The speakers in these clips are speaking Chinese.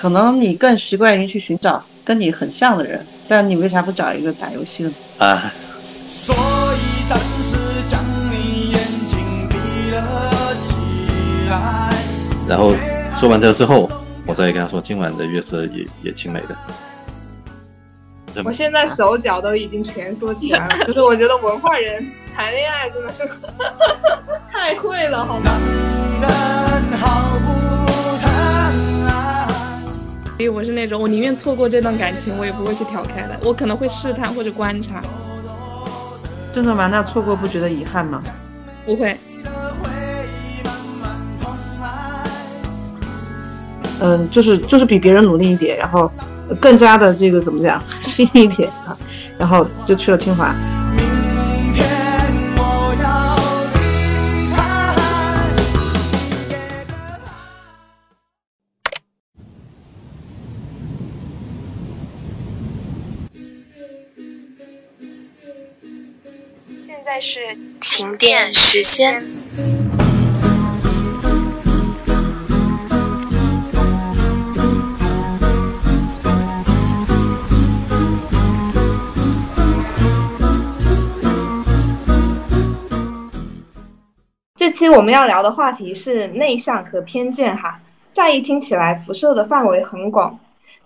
可能你更习惯于去寻找跟你很像的人，但你为啥不找一个打游戏的？啊，所以暂时将你眼睛闭了起来。然后说完这之后，我再跟他说今晚的月色也也挺美的。我现在手脚都已经蜷缩起来了，就是我觉得文化人谈恋爱真的是 太会了，好吗？所以我是那种我宁愿错过这段感情，我也不会去挑开的，我可能会试探或者观察，真的吗？那错过不觉得遗憾吗？不会。嗯，就是就是比别人努力一点，然后更加的这个怎么讲，幸运一点啊，然后就去了清华。是停电时间。这期我们要聊的话题是内向和偏见哈，乍一听起来辐射的范围很广，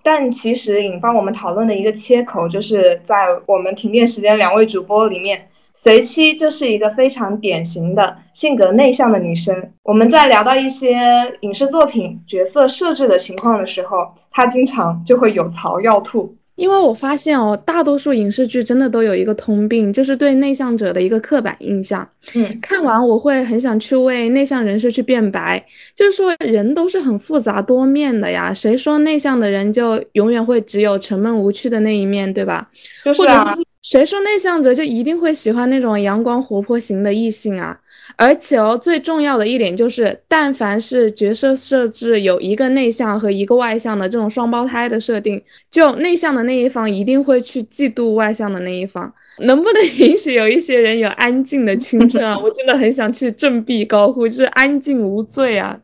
但其实引发我们讨论的一个切口，就是在我们停电时间两位主播里面，随七就是一个非常典型的性格内向的女生。我们在聊到一些影视作品角色设置的情况的时候，她经常就会有槽要吐。因为我发现哦，大多数影视剧真的都有一个通病，就是对内向者的一个刻板印象。嗯，看完我会很想去为内向人士去辩白，就是说人都是很复杂多面的呀，谁说内向的人就永远会只有沉闷无趣的那一面，对吧？就是啊或者说，是谁说内向者就一定会喜欢那种阳光活泼型的异性啊？而且哦，最重要的一点就是，但凡是角色设置有一个内向和一个外向的这种双胞胎的设定，就内向的那一方一定会去嫉妒外向的那一方。能不能 允许有一些人有安静的青春啊？我真的很想去振臂高呼，就是安静无罪啊！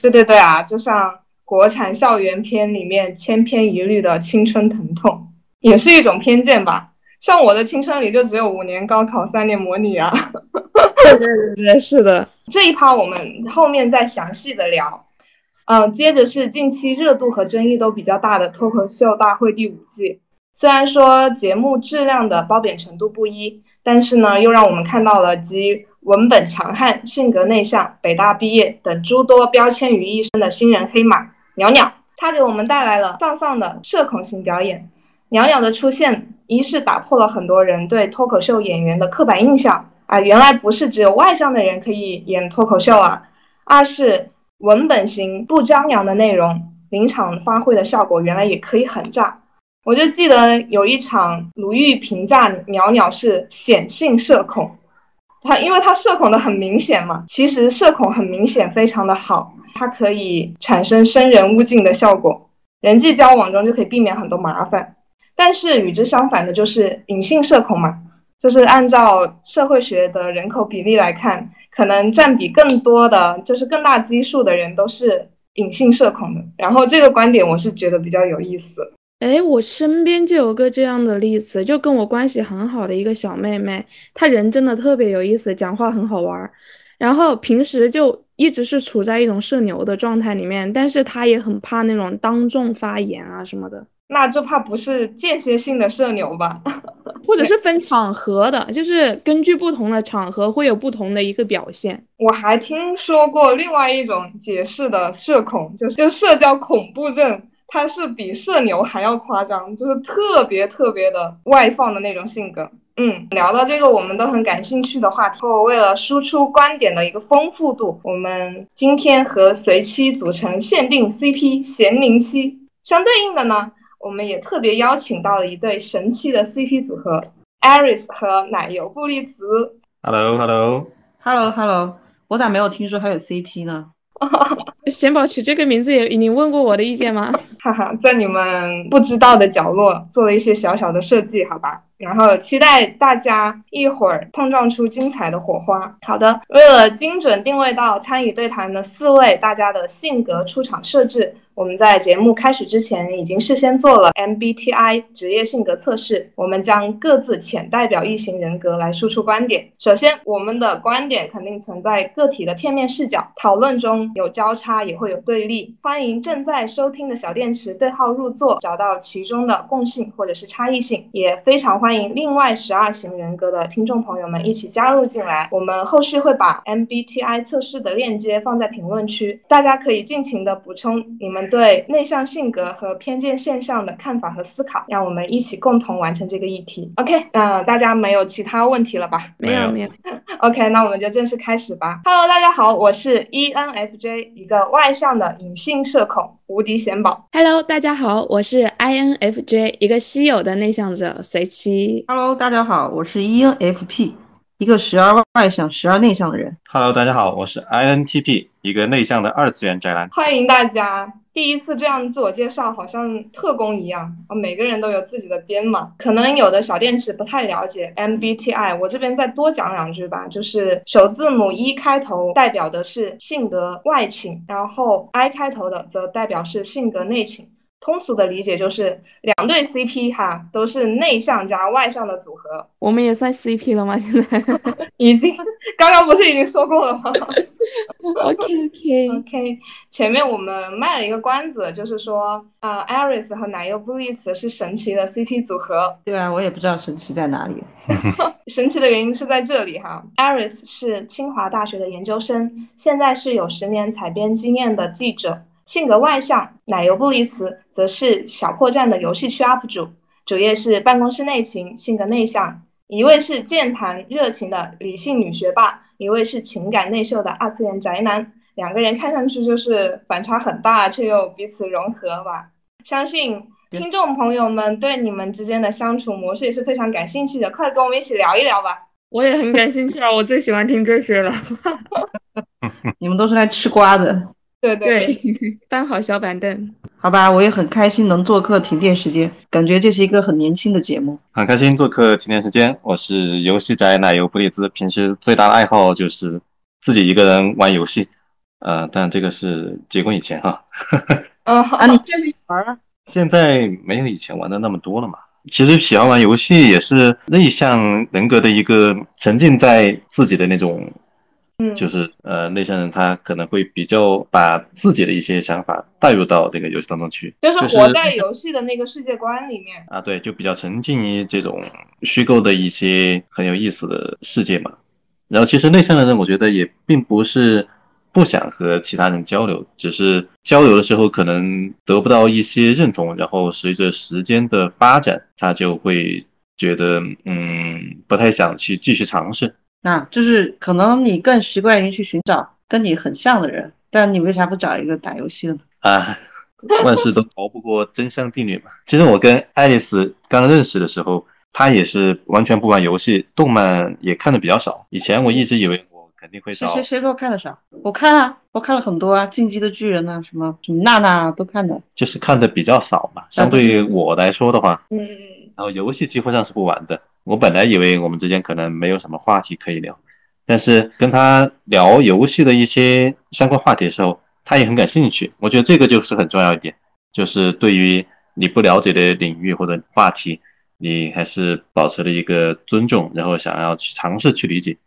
对对对啊，就像国产校园片里面千篇一律的青春疼痛，也是一种偏见吧。像我的青春里就只有五年高考，三年模拟啊。对对对对，是的。这一趴我们后面再详细的聊。嗯、接着是近期热度和争议都比较大的脱口秀大会第五季。虽然说节目质量的褒贬程度不一，但是呢，又让我们看到了集文本强悍、性格内向、北大毕业等诸多标签于一身的新人黑马袅袅。他给我们带来了丧丧的社恐型表演。袅袅的出现，一是打破了很多人对脱口秀演员的刻板印象啊，原来不是只有外向的人可以演脱口秀啊。二是文本型不张扬的内容，临场发挥的效果原来也可以很炸。我就记得有一场鲁豫评价袅袅是显性社恐，他因为他社恐的很明显嘛，其实社恐很明显非常的好，它可以产生生人勿近的效果，人际交往中就可以避免很多麻烦。但是与之相反的就是隐性社恐嘛，就是按照社会学的人口比例来看，可能占比更多的就是更大基数的人都是隐性社恐的。然后这个观点我是觉得比较有意思。哎，我身边就有个这样的例子，就跟我关系很好的一个小妹妹，她人真的特别有意思，讲话很好玩儿，然后平时就一直是处在一种社牛的状态里面，但是她也很怕那种当众发言啊什么的，那这怕不是间歇性的社牛吧？或者是分场合的，就是根据不同的场合会有不同的一个表现。我还听说过另外一种解释的社恐，就是就社交恐怖症，它是比社牛还要夸张，就是特别特别的外放的那种性格。嗯，聊到这个我们都很感兴趣的话题，后为了输出观点的一个丰富度，我们今天和随妻组成限定 CP 咸宁期，相对应的呢，我们也特别邀请到了一对神奇的 CP 组合，Aris 和奶油布利茨。Hello，Hello，Hello Hello，我咋没有听说还有 CP 呢？贤宝取这个名字也，你问过我的意见吗？哈哈，在你们不知道的角落做了一些小小的设计，好吧？然后期待大家一会儿碰撞出精彩的火花。好的，为了精准定位到参与对谈的四位大家的性格出场设置，我们在节目开始之前已经事先做了 MBTI 职业性格测试，我们将各自浅代表一型人格来输出观点。首先，我们的观点肯定存在个体的片面视角，讨论中有交叉，也会有对立。欢迎正在收听的小电池对号入座，找到其中的共性或者是差异性。也非常欢迎另外十二型人格的听众朋友们一起加入进来。我们后续会把 MBTI 测试的链接放在评论区，大家可以尽情的补充你们对内向性格和偏见现象的看法和思考，让我们一起共同完成这个议题。OK，那、大家没有其他问题了吧？没有没有，OK，那我们就正式开始吧。Hello，大家好，我是 E ENFJ，一个外向的隐性社恐，无敌显宝。Hello，大家好，我是 INFJ，一个稀有的内向者，随七。Hello，大家好，我是 ENFP，一个时而外向、时而内向的人。Hello，大家好，我是 INTP，一个内向的二次元宅男。欢迎大家！第一次这样自我介绍，好像特工一样啊，每个人都有自己的编码。可能有的小电池不太了解 MBTI，我这边再多讲两句吧。就是首字母 E 开头代表的是性格外倾，然后 I 开头的则代表是性格内倾。通俗的理解就是两对 CP 哈，都是内向加外向的组合。我们也算 CP 了吗？现在 已经，刚刚不是已经说过了吗？？OK OK，OK，前面我们卖了一个关子，就是说，呃，Aris 和奶油布丽茨是神奇的 CP 组合。对啊，我也不知道神奇在哪里。神奇的原因是在这里哈，Aris 是清华大学的研究生，现在是有十年采编经验的记者，性格外向。奶油布丽茨则是小破站的游戏区 UP 主，主页是办公室内勤，性格内向。一位是健谈热情的理性女学霸，一位是情感内秀的二次元宅男。两个人看上去就是反差很大，却又彼此融合吧。相信听众朋友们对你们之间的相处模式也是非常感兴趣的，快跟我们一起聊一聊吧。我也很感兴趣啊，我最喜欢听这些了。你们都是来吃瓜的，对对对，搬好小板凳。好吧？我也很开心能做客停电时间，感觉这是一个很年轻的节目。很开心做客停电时间，我是游戏宅奶油布利兹，平时最大的爱好就是自己一个人玩游戏，呃，但这个是结婚以前哈，嗯，啊，你继续玩啊？现在没有以前玩的那么多了嘛。其实喜欢玩游戏也是内向人格的一个沉浸在自己的那种嗯，就是呃，内向人他可能会比较把自己的一些想法带入到这个游戏当中去，就是就是活在游戏的那个世界观里面。啊，对，就比较沉浸于这种虚构的一些很有意思的世界嘛。然后其实内向的人，我觉得也并不是不想和其他人交流，只是交流的时候可能得不到一些认同，然后随着时间的发展，他就会觉得嗯，不太想去继续尝试。那就是可能你更习惯于去寻找跟你很像的人，但是你为啥不找一个打游戏的呢？啊，万事都逃不过真相定律嘛。其实我跟爱丽丝刚认识的时候，她也是完全不玩游戏，动漫也看的比较少。以前我一直以为我肯定会找谁谁谁说我看的少？我看啊，我看了很多啊，《进击的巨人》呐，什么什么娜娜啊都看的。就是看的比较少嘛。相对于我来说的话，嗯，然后游戏几乎上是不玩的。我本来以为我们之间可能没有什么话题可以聊，但是跟他聊游戏的一些相关话题的时候，他也很感兴趣。我觉得这个就是很重要一点，就是对于你不了解的领域或者话题，你还是保持了一个尊重，然后想要去尝试去理解。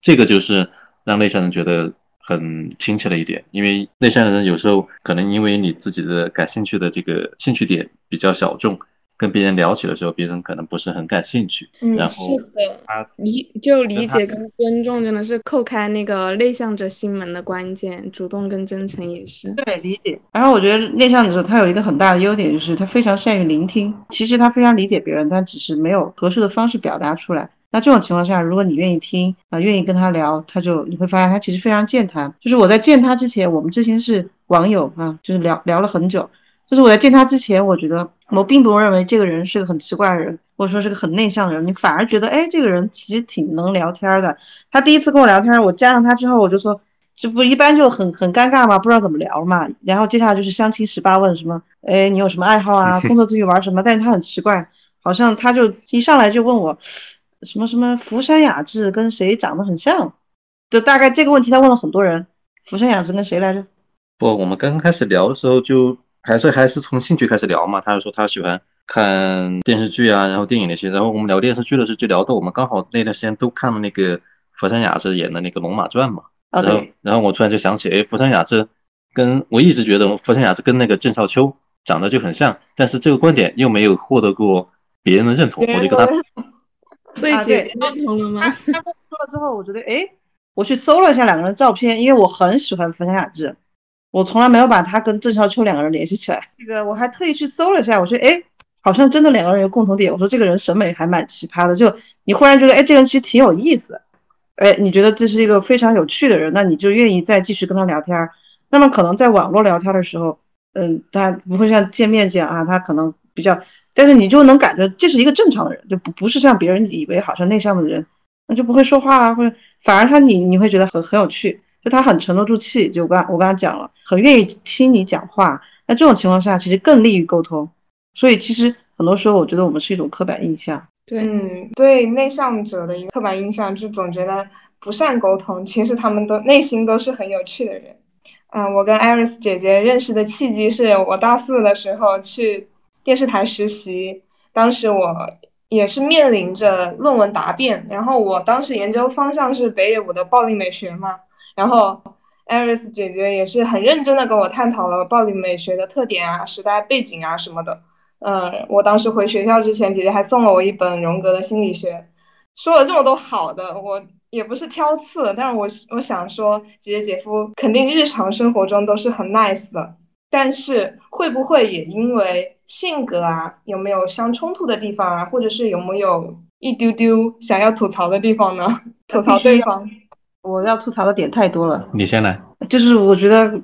这个就是让内向人觉得很亲切的一点，因为内向人有时候可能因为你自己的感兴趣的这个兴趣点比较小众，跟别人聊起的时候，别人可能不是很感兴趣，嗯然后是的，他理就理解跟尊重真的是叩开那个内向者心门的关键，主动跟真诚也是。对，理解。然后我觉得内向者他有一个很大的优点，就是他非常善于聆听。其实他非常理解别人，但只是没有合适的方式表达出来。那这种情况下，如果你愿意听啊、愿意跟他聊，他就你会发现他其实非常健谈。就是我在见他之前，我们之前是网友啊，就是聊聊了很久。就是我在见他之前，我觉得我并不认为这个人是个很奇怪的人，或者说是个很内向的人，你反而觉得，哎，这个人其实挺能聊天的。他第一次跟我聊天，我加上他之后，我就说，这不一般就很很尴尬嘛，不知道怎么聊嘛。然后接下来就是相亲十八问什么，哎，你有什么爱好啊？工作之余玩什么？但是他很奇怪，好像他就一上来就问我，什么什么福山雅治跟谁长得很像？就大概这个问题他问了很多人，福山雅治跟谁来着？不，我们刚刚开始聊的时候就还是还是从兴趣开始聊嘛。他就说他喜欢看电视剧啊，然后电影那些。然后我们聊电视剧的时候，就聊到我们刚好那段时间都看了那个福山雅治演的那个《龙马传》嘛。啊然后对，然后我突然就想起，哎，福山雅治跟我一直觉得福山雅治跟那个郑少秋长得就很像，但是这个观点又没有获得过别人的认同，我就跟他 所以姐姐认同了吗？他跟我说了之后，我觉得哎，我去搜了一下两个人的照片，因为我很喜欢福山雅治，我从来没有把他跟郑少秋两个人联系起来。这个我还特意去搜了一下，我说哎，好像真的两个人有共同点。我说这个人审美还蛮奇葩的，就你忽然觉得哎，这个人其实挺有意思，哎，你觉得这是一个非常有趣的人，那你就愿意再继续跟他聊天。那么可能在网络聊天的时候，嗯，他不会像见面这样啊，他可能比较，但是你就能感觉这是一个正常的人，就不不是像别人以为好像内向的人，那就不会说话啊，或者反而他你你会觉得很很有趣，就他很沉得住气，就我刚我刚才讲了，很愿意听你讲话，那这种情况下其实更利于沟通，所以其实很多时候我觉得我们是一种刻板印象。对，嗯，对内向者的一个刻板印象，就总觉得不善沟通，其实他们都内心都是很有趣的人。嗯，我跟艾瑞斯姐姐认识的契机是我大四的时候去电视台实习，当时我也是面临着论文答辩，然后我当时研究方向是北野武的暴力美学嘛，然后艾瑞斯姐姐也是很认真的跟我探讨了暴力美学的特点啊、时代背景啊什么的。嗯，我当时回学校之前，姐姐还送了我一本荣格的心理学，说了这么多好的，我也不是挑刺，但是我我想说，姐姐姐夫肯定日常生活中都是很 nice 的，但是会不会也因为性格啊，有没有相冲突的地方啊，或者是有没有一丢丢想要吐槽的地方呢？吐槽对方，我要吐槽的点太多了，你先来。就是我觉得，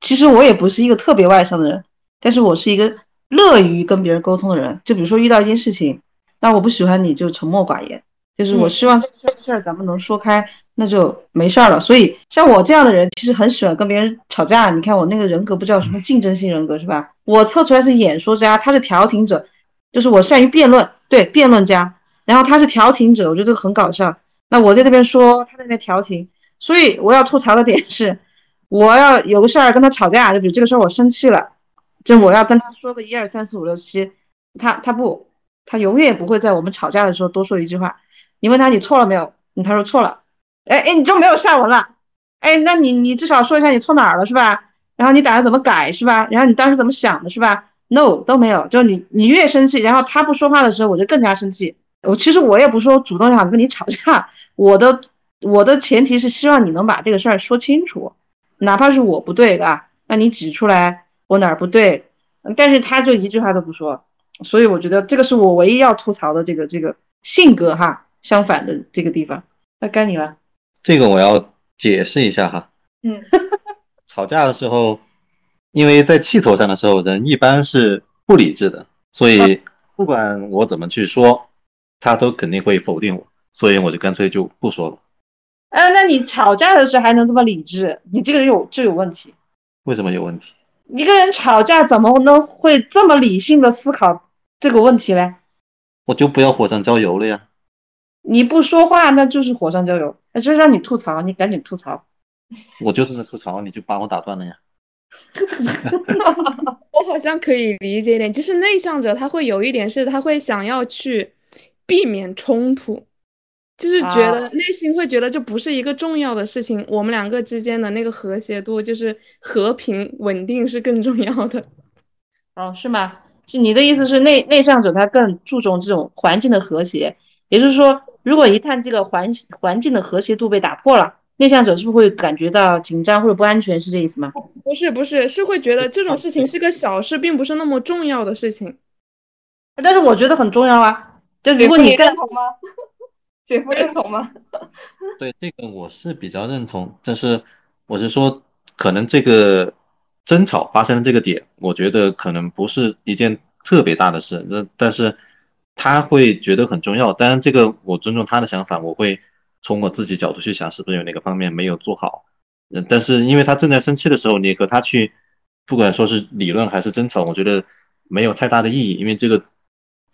其实我也不是一个特别外向的人，但是我是一个乐于跟别人沟通的人。就比如说遇到一件事情，那我不喜欢你就沉默寡言，就是我嗯希望这个事儿咱们能说开，那就没事儿了。所以像我这样的人，其实很喜欢跟别人吵架。你看我那个人格不叫什么竞争性人格是吧？我测出来是演说家，他是调停者，就是我善于辩论，对辩论家。然后他是调停者，我觉得这个很搞笑。那我在这边说，他在那边调停，所以我要吐槽的点是，我要有个事儿跟他吵架，就比如这个事儿我生气了，就我要跟他说个一二三四五六七，他他不，他永远不会在我们吵架的时候多说一句话。你问他你错了没有？他说错了，哎哎，你就没有下文了，哎，那你你至少说一下你错哪儿了是吧？然后你打算怎么改是吧？然后你当时怎么想的是吧？No 都没有，就你你越生气，然后他不说话的时候，我就更加生气。我其实我也不是说主动想跟你吵架，我的我的前提是希望你能把这个事儿说清楚，哪怕是我不对吧，那你指出来我哪儿不对，嗯但是他就一句话都不说，所以我觉得这个是我唯一要吐槽的这个这个性格哈相反的这个地方。那该你了，这个我要解释一下哈。嗯，吵架的时候，因为在气头上的时候，人一般是不理智的，所以不管我怎么去说，他都肯定会否定我，所以我就干脆就不说了。哎，那你吵架的时候还能这么理智？你这个人有就有问题。为什么有问题？一个人吵架怎么能会这么理性的思考这个问题嘞？我就不要火上浇油了呀。你不说话，那就是火上浇油，那就是让你吐槽，你赶紧吐槽。我就是在吐槽，你就把我打断了呀。我好像可以理解一点，就是内向者他会有一点是他会想要去避免冲突，就是觉得啊内心会觉得这不是一个重要的事情，我们两个之间的那个和谐度就是和平稳定是更重要的。哦，是吗？是你的意思是内内向者他更注重这种环境的和谐，也就是说，如果一旦这个环环境的和谐度被打破了，内向者是不是会感觉到紧张或者不安全？是这意思吗？不是不是，是会觉得这种事情是个小事，并不是那么重要的事情。但是我觉得很重要啊。就如果你在认同吗？姐夫认同吗？对这个我是比较认同，但是我是说，可能这个争吵发生的这个点，我觉得可能不是一件特别大的事，那但是他会觉得很重要。当然，这个我尊重他的想法，我会从我自己角度去想，是不是有哪个方面没有做好。嗯，但是因为他正在生气的时候，你和他去，不管说是理论还是争吵，我觉得没有太大的意义，因为这个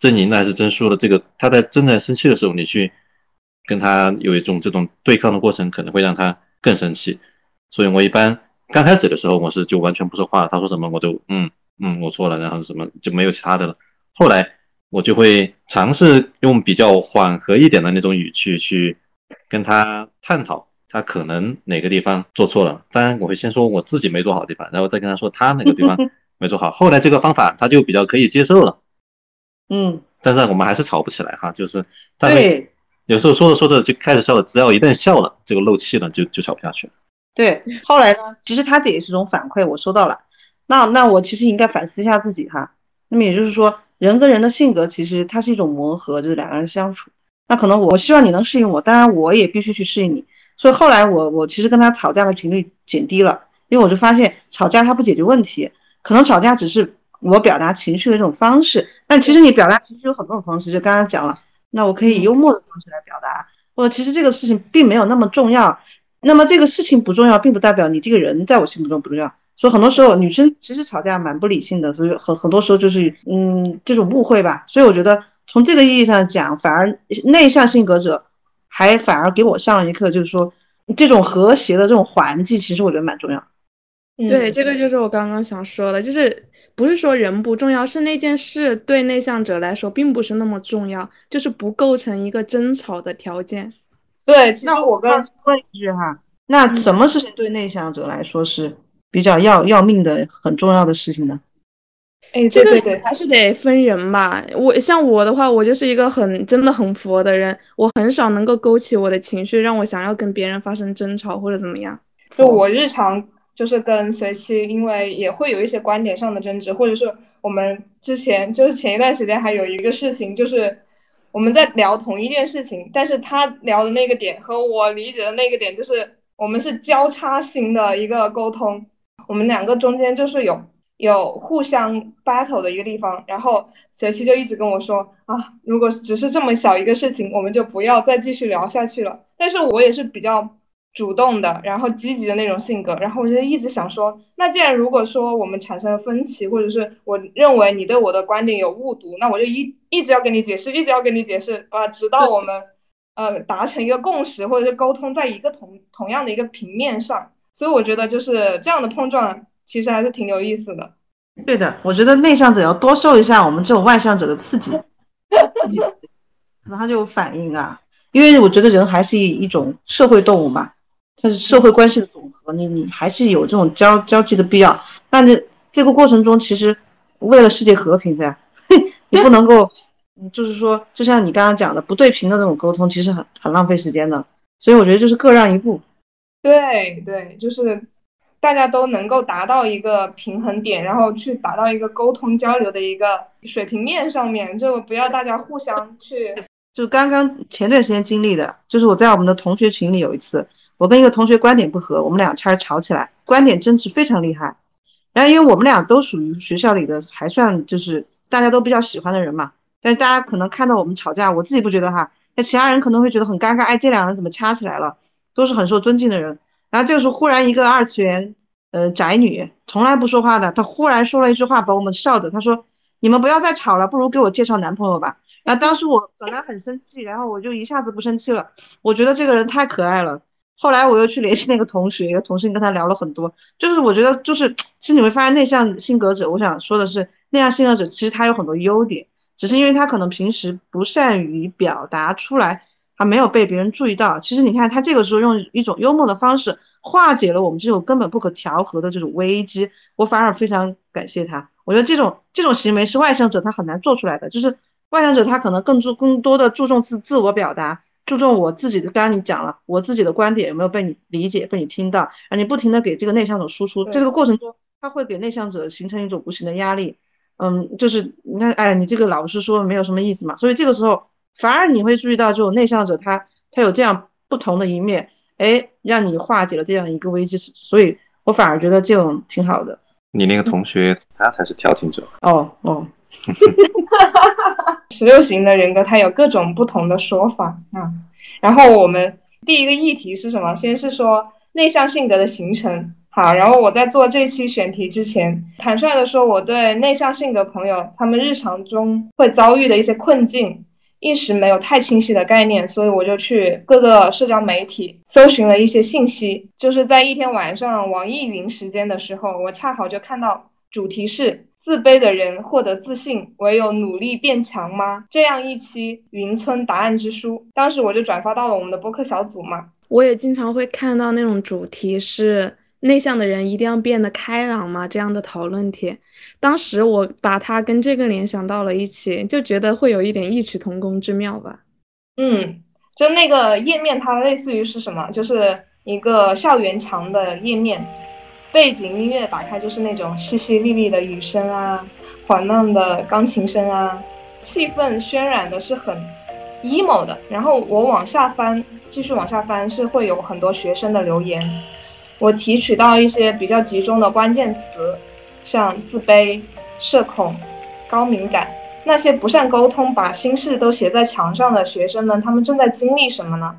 争赢了还是争输的，这个他在正在生气的时候，你去跟他有一种这种对抗的过程，可能会让他更生气。所以我一般刚开始的时候，我是就完全不说话，他说什么我就嗯嗯，我错了，然后什么就没有其他的了。后来我就会尝试用比较缓和一点的那种语气去跟他探讨，他可能哪个地方做错了。当然，我会先说我自己没做好的地方，然后再跟他说他哪个地方没做好。后来这个方法他就比较可以接受了。嗯，但是我们还是吵不起来哈，就是他会对有时候说着说着就开始笑了，只要一旦笑了，这个漏气了就就吵不下去了。对。后来呢，其实他这也是一种反馈，我收到了。那那我其实应该反思一下自己哈。那么也就是说，人跟人的性格其实它是一种磨合，就是两个人相处。那可能我希望你能适应我，当然我也必须去适应你。所以后来我我其实跟他吵架的频率减低了，因为我就发现吵架它不解决问题，可能吵架只是我表达情绪的这种方式。但其实你表达情绪有很多种方式，就刚刚讲了，那我可以以幽默的方式来表达，或者其实这个事情并没有那么重要。那么这个事情不重要，并不代表你这个人在我心目中不重要。所以很多时候女生其实吵架蛮不理性的，所以很很多时候就是嗯这种误会吧。所以我觉得从这个意义上讲，反而内向性格者还反而给我上了一课，就是说这种和谐的这种环境，其实我觉得蛮重要。嗯对，这个就是我刚刚想说的，就是不是说人不重要，是那件事对内向者来说并不是那么重要，就是不构成一个争吵的条件。对，其实那我跟问一句哈，那什么事情对内向者来说是比较要要命的、很重要的事情呢？哎，这个对对对，还是得分人吧。我像我的话，我就是一个很真的很佛的人，我很少能够勾起我的情绪，让我想要跟别人发生争吵或者怎么样。就我日常就是跟随妻，因为也会有一些观点上的争执，或者是我们之前就是前一段时间还有一个事情，就是我们在聊同一件事情，但是他聊的那个点和我理解的那个点，就是我们是交叉型的一个沟通，我们两个中间就是有有互相 battle 的一个地方，然后随妻就一直跟我说啊，如果只是这么小一个事情，我们就不要再继续聊下去了。但是我也是比较主动的，然后积极的那种性格，然后我就一直想说，那既然如果说我们产生了分歧，或者是我认为你对我的观点有误读，那我就一一直要跟你解释，一直要跟你解释啊，直到我们呃达成一个共识，或者是沟通在一个同同样的一个平面上。所以我觉得就是这样的碰撞，其实还是挺有意思的。对的，我觉得内向者要多受一下我们这种外向者的刺激，刺激，可能他就有反应啊。因为我觉得人还是一一种社会动物嘛，它是社会关系的总和，你你还是有这种交交际的必要。但这这个过程中，其实为了世界和平噻，你不能够，嗯就是说，就像你刚刚讲的，不对平的这种沟通，其实很很浪费时间的。所以我觉得就是各让一步。对对，就是大家都能够达到一个平衡点，然后去达到一个沟通交流的一个水平面上面，就不要大家互相去。就刚刚前段时间经历的，就是我在我们的同学群里有一次，我跟一个同学观点不合，我们俩差点吵起来，观点争执非常厉害。然后因为我们俩都属于学校里的还算就是大家都比较喜欢的人嘛，但是大家可能看到我们吵架，我自己不觉得哈，那其他人可能会觉得很尴尬，哎，这两个人怎么掐起来了？都是很受尊敬的人。然后这个时候忽然一个二次元呃宅女，从来不说话的，她忽然说了一句话，把我们笑的。她说：“你们不要再吵了，不如给我介绍男朋友吧。”然后当时我本来很生气，然后我就一下子不生气了。我觉得这个人太可爱了。后来我又去联系那个同学，一个同事跟他聊了很多，就是我觉得就是其实你会发现内向性格者，我想说的是内向性格者其实他有很多优点，只是因为他可能平时不善于表达出来，他没有被别人注意到。其实你看他这个时候用一种幽默的方式化解了我们这种根本不可调和的这种危机，我反而非常感谢他。我觉得这种这种行为是外向者他很难做出来的，就是外向者他可能更注更多的注重自自我表达。注重我自己的，刚刚你讲了，我自己的观点有没有被你理解、被你听到，而你不停的给这个内向者输出，在这个过程中，他会给内向者形成一种无形的压力，嗯，就是你看，哎，你这个老是说没有什么意思嘛，所以这个时候反而你会注意到，这种内向者他他有这样不同的一面，哎，让你化解了这样一个危机，所以我反而觉得这种挺好的。你那个同学他才是调停者，哦哦，十六型的人格，它有各种不同的说法啊。然后我们第一个议题是什么？先是说内向性格的形成。好，然后我在做这期选题之前，坦率的说，我对内向性格朋友他们日常中会遭遇的一些困境，一时没有太清晰的概念，所以我就去各个社交媒体搜寻了一些信息。就是在一天晚上网易云时间的时候，我恰好就看到主题是自卑的人获得自信，唯有努力变强吗？这样一期云村答案之书，当时我就转发到了我们的播客小组嘛。我也经常会看到那种主题是内向的人一定要变得开朗吗？这样的讨论帖。当时我把它跟这个联想到了一起，就觉得会有一点异曲同工之妙吧。嗯，就那个页面，它类似于是什么？就是一个校园墙的页面，背景音乐打开就是那种淅淅沥沥的雨声啊，缓慢的钢琴声啊，气氛渲染的是很 emo 的。然后我往下翻，继续往下翻，是会有很多学生的留言。我提取到一些比较集中的关键词，像自卑、社恐、高敏感。那些不善沟通、把心事都写在墙上的学生们，他们正在经历什么呢？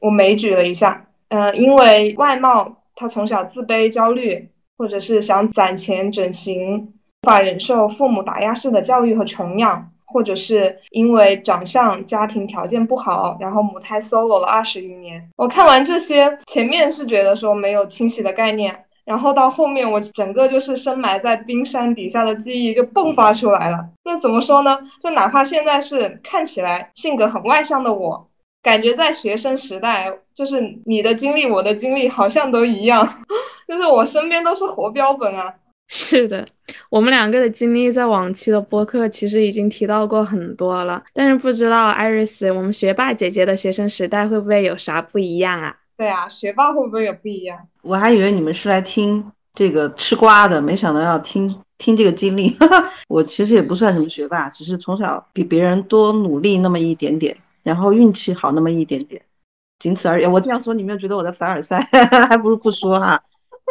我枚举了一下，嗯，因为外貌，他从小自卑、焦虑，或者是想攒钱整形，无法忍受父母打压式的教育和穷养，或者是因为长相、家庭条件不好，然后母胎 solo 了二十余年。我看完这些，前面是觉得说没有清晰的概念。然后到后面，我整个就是深埋在冰山底下的记忆就迸发出来了。那怎么说呢？就哪怕现在是看起来性格很外向的我，感觉在学生时代，就是你的经历，我的经历好像都一样，就是我身边都是活标本啊。是的，我们两个的经历在往期的播客其实已经提到过很多了，但是不知道艾瑞斯，我们学霸姐姐的学生时代会不会有啥不一样啊？对啊，学霸会不会有不一样？我还以为你们是来听这个吃瓜的，没想到要听听这个经历。我其实也不算什么学霸，只是从小比别人多努力那么一点点，然后运气好那么一点点，仅此而已。我这样说，你们觉得我在凡尔赛，还不如不说哈。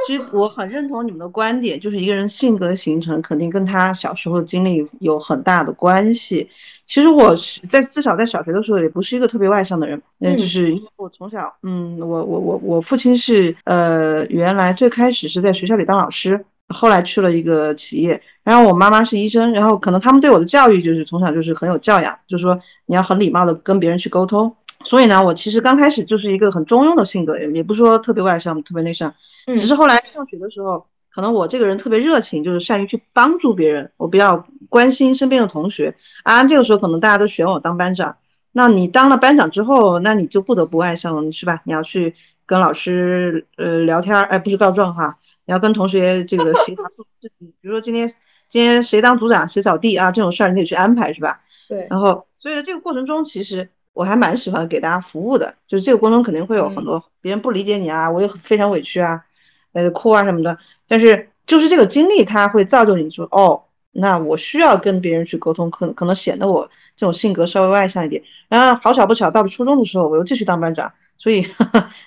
其实我很认同你们的观点，就是一个人性格的形成肯定跟他小时候的经历有很大的关系。其实我是在至少在小学的时候也不是一个特别外向的人，嗯，就是因为我从小，嗯，我我我我父亲是呃原来最开始是在学校里当老师，后来去了一个企业，然后我妈妈是医生，然后可能他们对我的教育就是从小就是很有教养，就是说你要很礼貌的跟别人去沟通。所以呢，我其实刚开始就是一个很中庸的性格，也也不说特别外向，特别内向，只是后来上学的时候，可能我这个人特别热情，就是善于去帮助别人，我比较关心身边的同学啊。这个时候可能大家都选我当班长，那你当了班长之后，那你就不得不外向了，是吧？你要去跟老师呃聊天，哎，不是告状哈，你要跟同学这个协调做事情，比如说今天今天谁当组长，谁扫地啊，这种事儿你得去安排，是吧？对。然后，所以说这个过程中其实。我还蛮喜欢给大家服务的，就是这个过程中肯定会有很多别人不理解你啊，我也非常委屈啊，呃哭啊什么的。但是就是这个经历，它会造就你说，哦，那我需要跟别人去沟通，可可能显得我这种性格稍微外向一点。然后好巧不巧，到了初中的时候，我又继续当班长，所以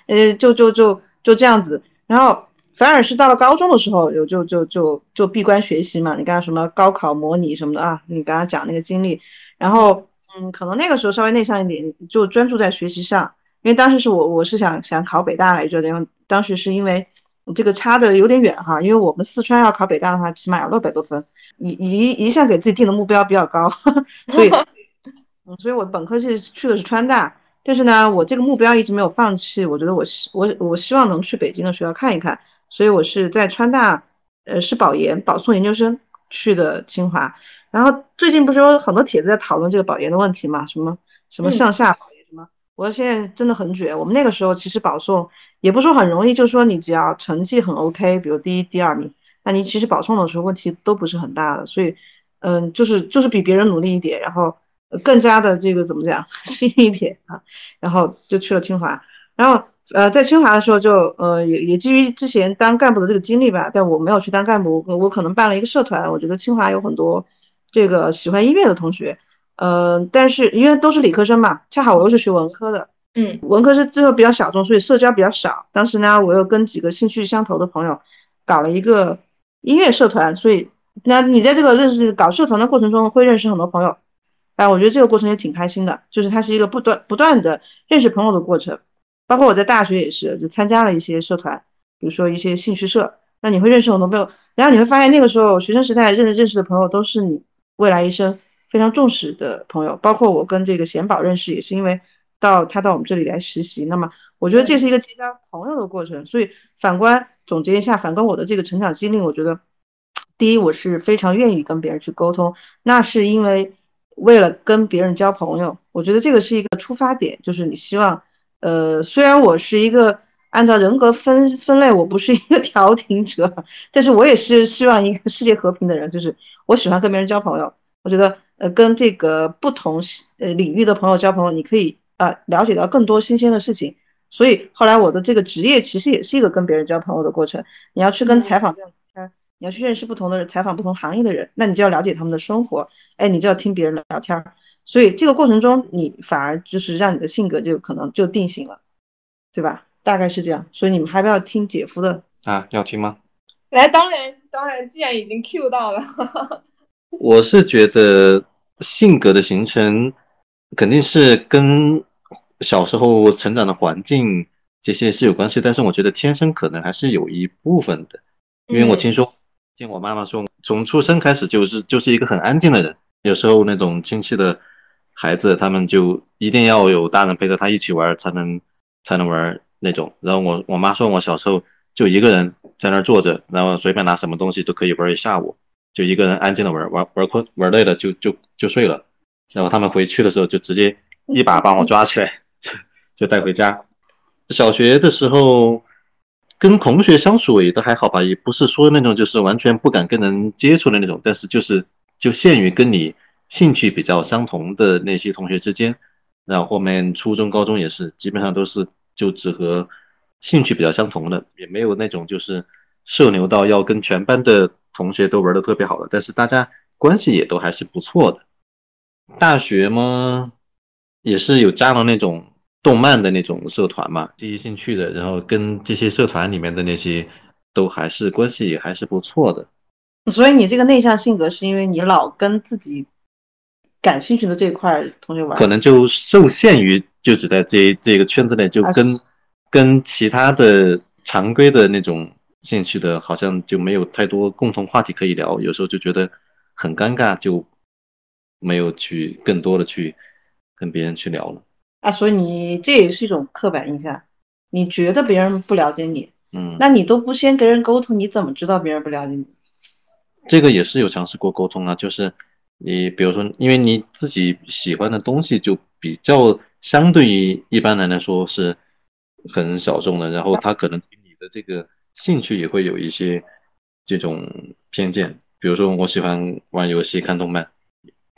呃就就就就这样子。然后反而是到了高中的时候，有就就就就闭关学习嘛。你刚刚什么高考模拟什么的啊？你刚刚讲那个经历，然后。嗯，可能那个时候稍微内向一点，就专注在学习上。因为当时是我，我是想想考北大来着，然后当时是因为这个差的有点远哈，因为我们四川要考北大的话，起码要六百多分，一一一向给自己定的目标比较高，所以，嗯，所以我本科是去的是川大，但是呢，我这个目标一直没有放弃，我觉得我希我我希望能去北京的学校看一看，所以我是在川大，呃，是保研保送研究生去的清华。然后最近不是有很多帖子在讨论这个保研的问题嘛？什么什么上下保研什么？我现在真的很卷。我们那个时候其实保送也不说很容易，就是说你只要成绩很 OK，比如第一、第二名，那你其实保送的时候问题都不是很大的。所以，嗯，就是就是比别人努力一点，然后更加的这个怎么讲，幸运一点啊。然后就去了清华。然后呃，在清华的时候就呃也也基于之前当干部的这个经历吧，但我没有去当干部，我我可能办了一个社团。我觉得清华有很多。这个喜欢音乐的同学，呃，但是因为都是理科生嘛，恰好我又是学文科的，嗯，文科是最后比较小众，所以社交比较少。当时呢，我又跟几个兴趣相投的朋友搞了一个音乐社团，所以那你在这个认识搞社团的过程中会认识很多朋友，哎，我觉得这个过程也挺开心的，就是它是一个不断不断的认识朋友的过程。包括我在大学也是，就参加了一些社团，比如说一些兴趣社，那你会认识很多朋友，然后你会发现那个时候学生时代认识认识的朋友都是你。未来医生非常重视的朋友，包括我跟这个贤宝认识，也是因为到他到我们这里来实习。那么，我觉得这是一个结交朋友的过程。所以反观总结一下，反观我的这个成长经历，我觉得第一，我是非常愿意跟别人去沟通，那是因为为了跟别人交朋友，我觉得这个是一个出发点，就是你希望，呃，虽然我是一个按照人格分分类，我不是一个调停者，但是我也是希望一个世界和平的人，就是我喜欢跟别人交朋友，我觉得呃跟这个不同呃领域的朋友交朋友，你可以啊了解到更多新鲜的事情。所以后来我的这个职业其实也是一个跟别人交朋友的过程。你要去跟采访，你要去认识不同的人，采访不同行业的人，那你就要了解他们的生活，哎，你就要听别人聊天儿。所以这个过程中，你反而就是让你的性格就可能就定型了，对吧？大概是这样。所以你们还不要听姐夫的啊？要听吗？来，当然，当然，既然已经 Q 到了，我是觉得性格的形成肯定是跟小时候成长的环境这些是有关系，但是我觉得天生可能还是有一部分的，因为我听说听我妈妈说，从出生开始就是就是一个很安静的人，有时候那种亲戚的孩子，他们就一定要有大人陪着他一起玩才能才能玩那种。然后我我妈说我小时候就一个人在那儿坐着，然后随便拿什么东西都可以玩一下午，就一个人安静的玩玩玩困玩累了就就就睡了，然后他们回去的时候就直接一把把我抓起来。就带回家。小学的时候，跟同学相处也都还好吧，也不是说那种就是完全不敢跟人接触的那种。但是就是就限于跟你兴趣比较相同的那些同学之间。然后后面初中、高中也是，基本上都是就只和兴趣比较相同的，也没有那种就是社牛到要跟全班的同学都玩的特别好的。但是大家关系也都还是不错的。大学嘛，也是有加了那种。动漫的那种社团嘛，积极兴趣的，然后跟这些社团里面的那些都还是关系也还是不错的。所以你这个内向性格是因为你老跟自己感兴趣的这一块同学玩，可能就受限于就只在这这个圈子内，就跟跟其他的常规的那种兴趣的，好像就没有太多共同话题可以聊，有时候就觉得很尴尬，就没有去更多的去跟别人去聊了。啊，所以你这也是一种刻板印象，你觉得别人不了解你，嗯，那你都不先跟人沟通，你怎么知道别人不了解你？这个也是有尝试过沟通啊，就是你比如说，因为你自己喜欢的东西就比较相对于一般人来说是很小众的，然后他可能对你的这个兴趣也会有一些这种偏见，比如说我喜欢玩游戏、看动漫，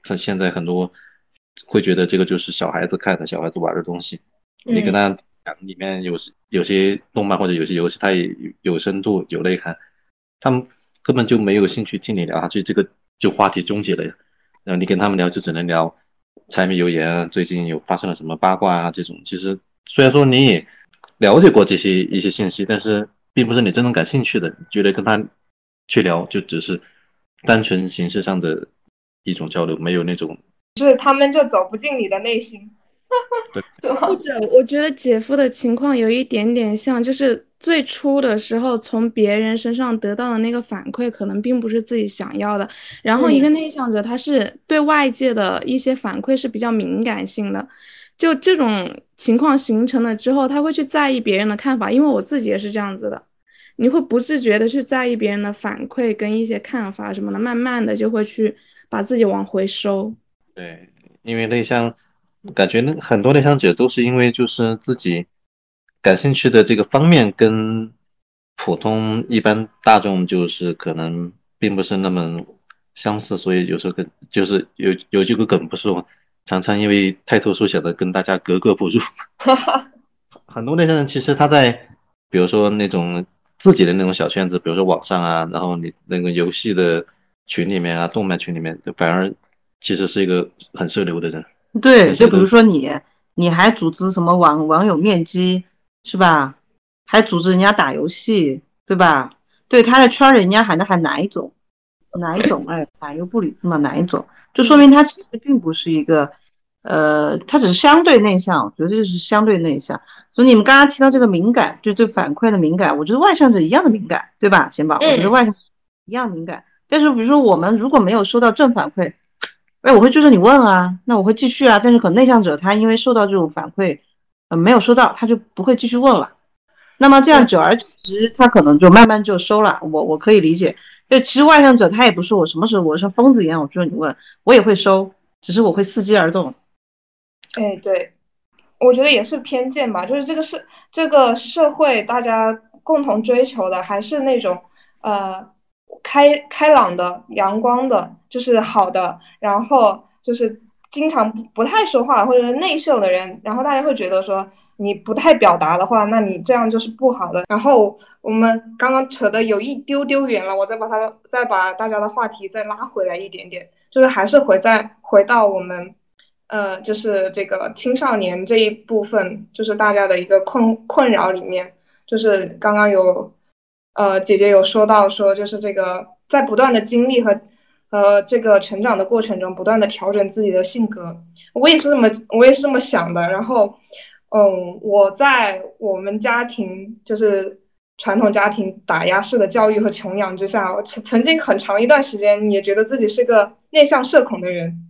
他现在很多。会觉得这个就是小孩子看的小孩子玩的东西，你跟他讲里面有有些动漫或者有些游戏，他也有深度有内涵，他们根本就没有兴趣听你聊下去，这个就话题终结了呀。然后你跟他们聊就只能聊柴米油盐啊，最近有发生了什么八卦啊这种。其实虽然说你也了解过这些一些信息，但是并不是你真正感兴趣的，觉得跟他去聊就只是单纯形式上的一种交流，没有那种。就是他们就走不进你的内心，或者我觉得姐夫的情况有一点点像，就是最初的时候从别人身上得到的那个反馈可能并不是自己想要的，然后一个内向者他是对外界的一些反馈是比较敏感性的，就这种情况形成了之后，他会去在意别人的看法，因为我自己也是这样子的，你会不自觉的去在意别人的反馈跟一些看法什么的，慢慢的就会去把自己往回收。对，因为内向，感觉那很多内向者都是因为就是自己感兴趣的这个方面跟普通一般大众就是可能并不是那么相似，所以有时候跟就是有有这个梗不是说常常因为太特殊显得跟大家格格不入。很多内向人其实他在比如说那种自己的那种小圈子，比如说网上啊，然后你那个游戏的群里面啊，动漫群里面，就反而。其实是一个很社牛的人，对，就比如说你，你还组织什么网网友面基，是吧？还组织人家打游戏，对吧？对，他在圈里人家喊的喊哪一种，哪一种？哎，反又不理智嘛，哪一种？就说明他其实并不是一个，呃，他只是相对内向，我觉得这是相对内向。所以你们刚刚提到这个敏感，就对反馈的敏感，我觉得外向者一样的敏感，对吧？贤宝，我觉得外向一样敏感。但是比如说我们如果没有收到正反馈，哎，我会追着你问啊，那我会继续啊。但是可能内向者他因为受到这种反馈，呃，没有收到，他就不会继续问了。那么这样久而久之，他可能就慢慢就收了。我我可以理解。就，其实外向者他也不是我什么时候我像疯子一样，我追着你问，我也会收，只是我会伺机而动。哎，对，我觉得也是偏见吧，就是这个社这个社会大家共同追求的还是那种呃开开朗的、阳光的，就是好的，然后就是经常不不太说话或者是内秀的人，然后大家会觉得说你不太表达的话，那你这样就是不好的。然后我们刚刚扯的有一丢丢远了，我再把它再把大家的话题再拉回来一点点，就是还是回在回到我们。呃，就是这个青少年这一部分，就是大家的一个困困扰里面，就是刚刚有，呃，姐姐有说到说，就是这个在不断的经历和，呃，这个成长的过程中，不断的调整自己的性格，我也是这么，我也是这么想的。然后，嗯，我在我们家庭就是传统家庭打压式的教育和穷养之下，我曾曾经很长一段时间也觉得自己是个内向社恐的人。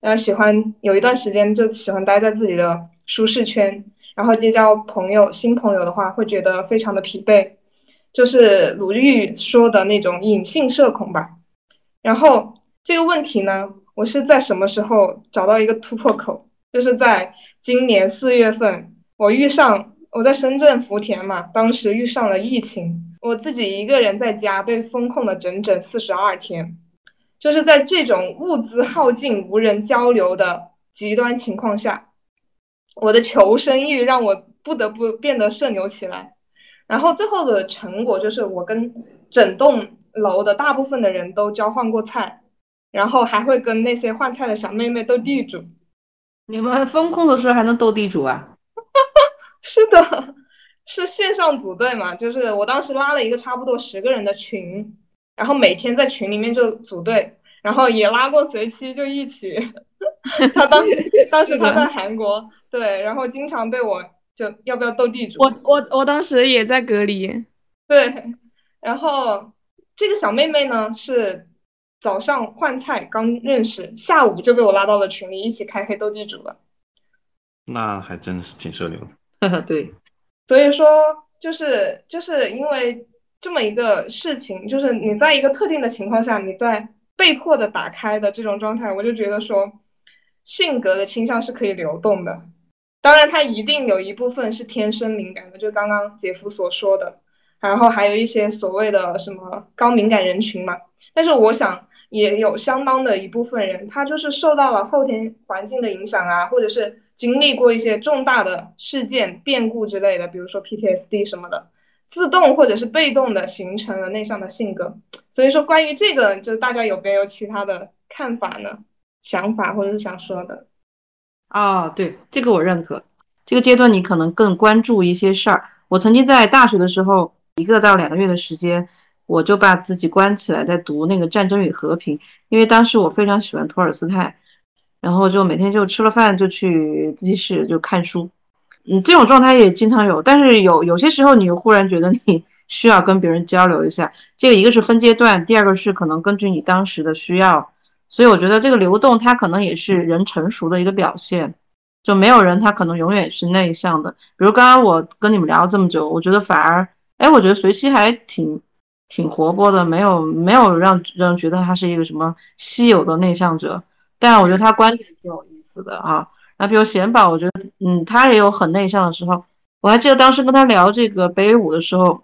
然后喜欢有一段时间就喜欢待在自己的舒适圈，然后结交朋友、新朋友的话，会觉得非常的疲惫，就是鲁豫说的那种隐性社恐吧。然后这个问题呢，我是在什么时候找到一个突破口？就是在今年四月份，我遇上我在深圳福田嘛，当时遇上了疫情，我自己一个人在家被封控了整整四十二天。就是在这种物资耗尽、无人交流的极端情况下，我的求生欲让我不得不变得社牛起来。然后最后的成果就是，我跟整栋楼的大部分的人都交换过菜，然后还会跟那些换菜的小妹妹斗地主。你们风控的时候还能斗地主啊？是的，是线上组队嘛？就是我当时拉了一个差不多十个人的群。然后每天在群里面就组队，然后也拉过随妻就一起。他当 当时他在韩国，对，然后经常被我就要不要斗地主。我我我当时也在隔离。对，然后这个小妹妹呢是早上换菜刚认识，下午就被我拉到了群里一起开黑斗地主了。那还真是挺社牛的。对，所以说就是就是因为。这么一个事情，就是你在一个特定的情况下，你在被迫的打开的这种状态，我就觉得说，性格的倾向是可以流动的。当然，它一定有一部分是天生敏感的，就刚刚姐夫所说的。然后还有一些所谓的什么高敏感人群嘛。但是我想，也有相当的一部分人，他就是受到了后天环境的影响啊，或者是经历过一些重大的事件变故之类的，比如说 PTSD 什么的。自动或者是被动的形成了内向的性格，所以说关于这个，就大家有没有其他的看法呢？想法或者是想说的？啊，对，这个我认可。这个阶段你可能更关注一些事儿。我曾经在大学的时候，一个到两个月的时间，我就把自己关起来在读那个《战争与和平》，因为当时我非常喜欢托尔斯泰，然后就每天就吃了饭就去自习室就看书。嗯，这种状态也经常有，但是有有些时候你忽然觉得你 需要跟别人交流一下，这个一个是分阶段，第二个是可能根据你当时的需要，所以我觉得这个流动它可能也是人成熟的一个表现，就没有人他可能永远是内向的。比如刚刚我跟你们聊了这么久，我觉得反而，哎，我觉得随期还挺挺活泼的，没有没有让让觉得他是一个什么稀有的内向者，但我觉得他观点挺有意思的啊。那比如贤宝，我觉得，嗯，他也有很内向的时候。我还记得当时跟他聊这个北舞的时候，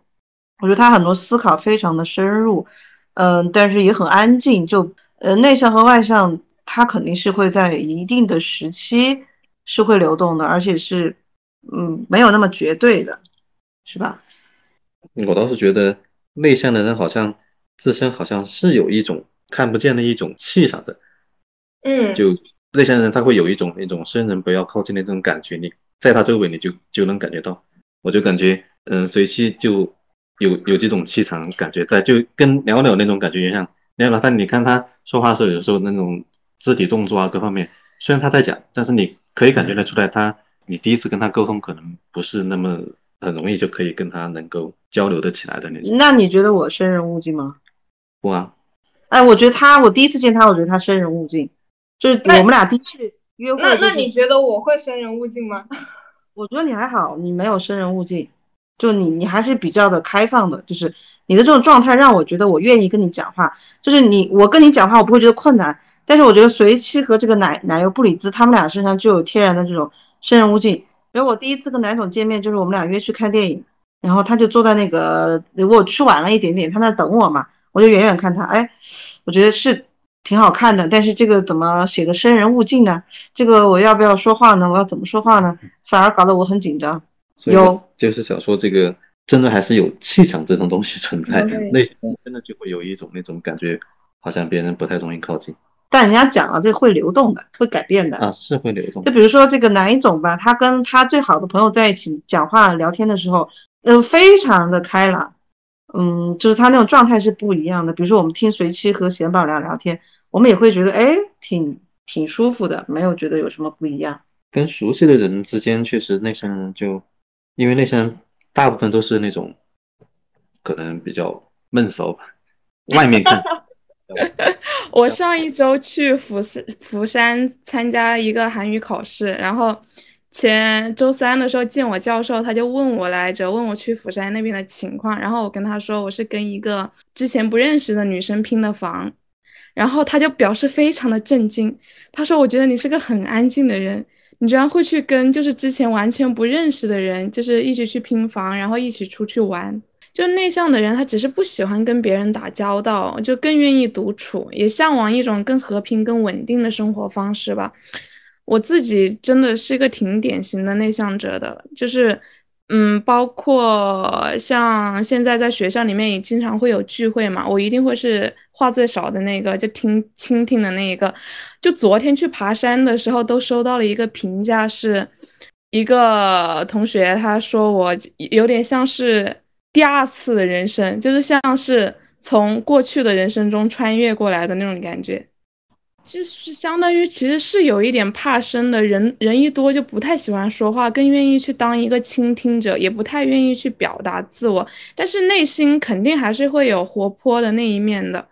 我觉得他很多思考非常的深入，嗯，但是也很安静。就，呃，内向和外向，他肯定是会在一定的时期是会流动的，而且是，嗯，没有那么绝对的，是吧？我倒是觉得内向的人好像自身好像是有一种看不见的一种气场的，嗯，就。内向人他会有一种那种生人不要靠近的这种感觉，你在他周围你就就能感觉到，我就感觉嗯随期就有有这种气场感觉在，就跟聊聊那种感觉一样。聊聊他，你看他说话的时候，有时候那种肢体动作啊各方面，虽然他在讲，但是你可以感觉得出来，他你第一次跟他沟通可能不是那么很容易就可以跟他能够交流的起来的那种。那你觉得我生人勿近吗？不啊。哎，我觉得他，我第一次见他，我觉得他生人勿近。就是我们俩第一次约会，那那你觉得我会生人勿近吗？我觉得你还好，你没有生人勿近，就你你还是比较的开放的，就是你的这种状态让我觉得我愿意跟你讲话，就是你我跟你讲话我不会觉得困难，但是我觉得随七和这个奶奶油布里兹他们俩身上就有天然的这种生人勿近。比如我第一次跟奶总见面，就是我们俩约去看电影，然后他就坐在那个我去晚了一点点，他那儿等我嘛，我就远远看他，哎，我觉得是挺好看的，但是这个怎么写的生人勿近呢？这个我要不要说话呢？我要怎么说话呢？反而搞得我很紧张。有就是想说，这个真的还是有气场这种东西存在，对内心真的就会有一种那种感觉，好像别人不太容易靠近但人家讲了，这会流动的，会改变的。啊，是会流动就。比如说这个哪一种吧，他跟他最好的朋友在一起讲话聊天的时候，呃，非常的开朗，嗯，就是他那种状态是不一样的。比如说我们听随七和贤宝聊聊天，我们也会觉得哎，挺挺舒服的，没有觉得有什么不一样。跟熟悉的人之间，确实内向人就，因为内向人大部分都是那种可能比较闷骚吧，外面看 我上一周去釜山釜山参加一个韩语考试，然后前周三的时候见我教授，他就问我来着，问我去釜山那边的情况，然后我跟他说我是跟一个之前不认识的女生拼的房，然后他就表示非常的震惊，他说我觉得你是个很安静的人，你居然会去跟就是之前完全不认识的人，就是一起去拼房，然后一起出去玩。就内向的人，他只是不喜欢跟别人打交道，就更愿意独处，也向往一种更和平、更稳定的生活方式吧。我自己真的是一个挺典型的内向者的，就是，嗯，包括像现在在学校里面也经常会有聚会嘛，我一定会是话最少的那个，就听倾听的那一个。就昨天去爬山的时候，都收到了一个评价是，一个同学他说我有点像是第二次的人生，就是像是从过去的人生中穿越过来的那种感觉。就是相当于其实是有一点怕生的，人人一多就不太喜欢说话，更愿意去当一个倾听者，也不太愿意去表达自我，但是内心肯定还是会有活泼的那一面的。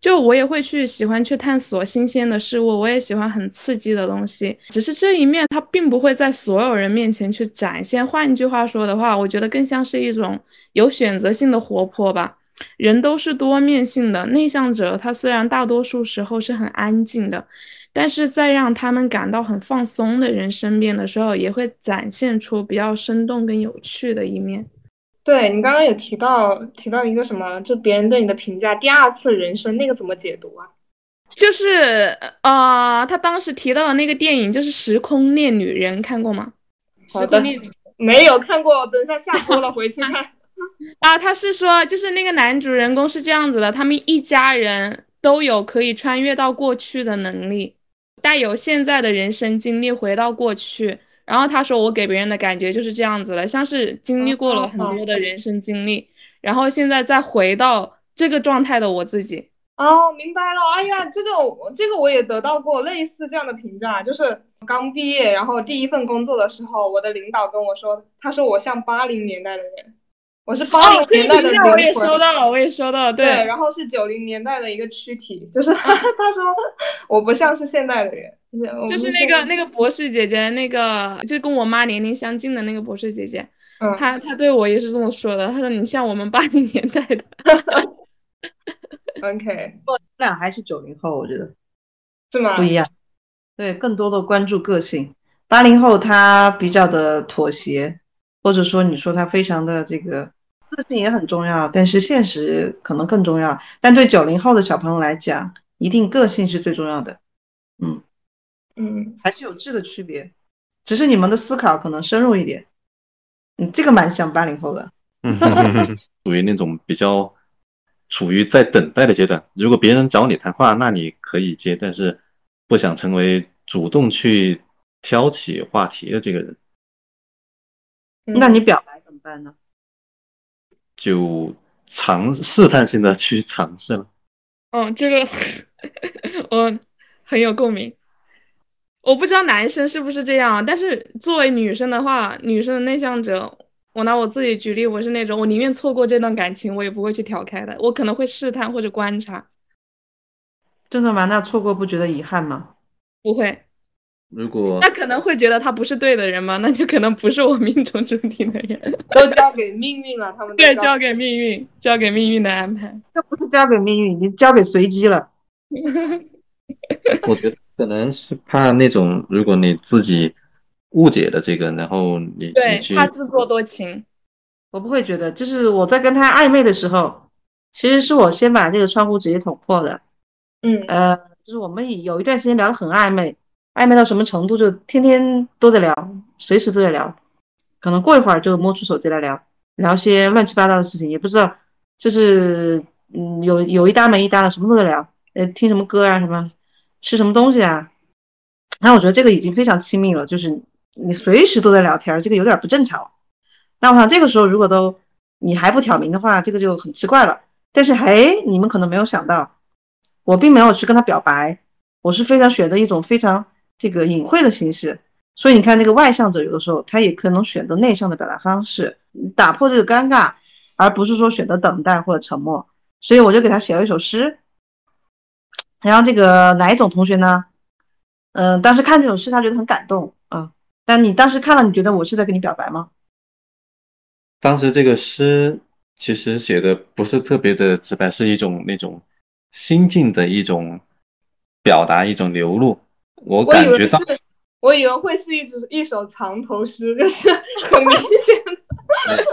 就我也会去喜欢去探索新鲜的事物，我也喜欢很刺激的东西，只是这一面它并不会在所有人面前去展现。换一句话说的话，我觉得更像是一种有选择性的活泼吧。人都是多面性的，内向者他虽然大多数时候是很安静的，但是在让他们感到很放松的人身边的时候，也会展现出比较生动跟有趣的一面。对你刚刚有提到提到一个什么，就别人对你的评价，第二次人生那个怎么解读啊？就是呃，他当时提到的那个电影就是《时空恋女人》，看过吗？时空恋女没有看过，等一下下播了回去看。啊，他是说，就是那个男主人公是这样子的，他们一家人都有可以穿越到过去的能力，带有现在的人生经历回到过去。然后他说，我给别人的感觉就是这样子的，像是经历过了很多的人生经历，然后现在再回到这个状态的我自己。哦，明白了。哎呀，这个我这个我也得到过类似这样的评价，就是刚毕业，然后第一份工作的时候，我的领导跟我说，他说我像八零年代的人，我是八零，年代的我也收到了，我也收到了，对，对。然后是九零年代的一个躯体，就是 他说我不像是现代的人，就是那个那个博士姐姐，那个就跟我妈年龄相近的那个博士姐姐，嗯她她对我也是这么说的，她说你像我们八零年代的，OK 他俩还是九零后，我觉得是吗不？一样。对，更多的关注个性。八零后他比较的妥协，或者说你说他非常的这个个性也很重要，但是现实可能更重要。但对九零后的小朋友来讲，一定个性是最重要的。嗯，嗯，还是有质的区别，只是你们的思考可能深入一点。嗯，这个蛮像八零后的。嗯，属于那种比较处于在等待的阶段。如果别人找你谈话，那你可以接，但是不想成为主动去挑起话题的这个人，那你表白怎么办呢？就尝试探性的去尝试了。嗯，这个 我很有共鸣。我不知道男生是不是这样，但是作为女生的话，女生的内向者，我拿我自己举例，我是那种我宁愿错过这段感情，我也不会去挑开的，我可能会试探或者观察，真的吗？那错过不觉得遗憾吗？不会。如果那可能会觉得他不是对的人吗？那就可能不是我命中注定的人。都交给命运了，他们都对，交交给命运，交给命运的安排。这不是交给命运，已经交给随机了。我觉得可能是怕那种，如果你自己误解了这个，然后你对你去他自作多情，我不会觉得，就是我在跟他暧昧的时候，其实是我先把这个窗户直接捅破的。嗯呃，就是我们有一段时间聊得很暧昧，暧昧到什么程度，就天天都在聊，随时都在聊，可能过一会儿就摸出手机来聊，聊些乱七八糟的事情，也不知道，就是嗯，有有一搭没一搭的，什么都在聊，呃，听什么歌啊，什么吃什么东西啊，那我觉得这个已经非常亲密了，就是你随时都在聊天，这个有点不正常。那我想这个时候如果都你还不挑明的话，这个就很奇怪了。但是嘿，你们可能没有想到，我并没有去跟他表白，我是非常选择一种非常这个隐晦的形式。所以你看，那个外向者有的时候他也可能选择内向的表达方式，打破这个尴尬，而不是说选择等待或者沉默。所以我就给他写了一首诗。然后这个哪一种同学呢？嗯、当时看这首诗，他觉得很感动啊。但你当时看了，你觉得我是在跟你表白吗？当时这个诗其实写的不是特别的直白，是一种那种心境的一种表达，一种流露。我感觉到，我以为会是一首一首藏头诗，就是 很明显的。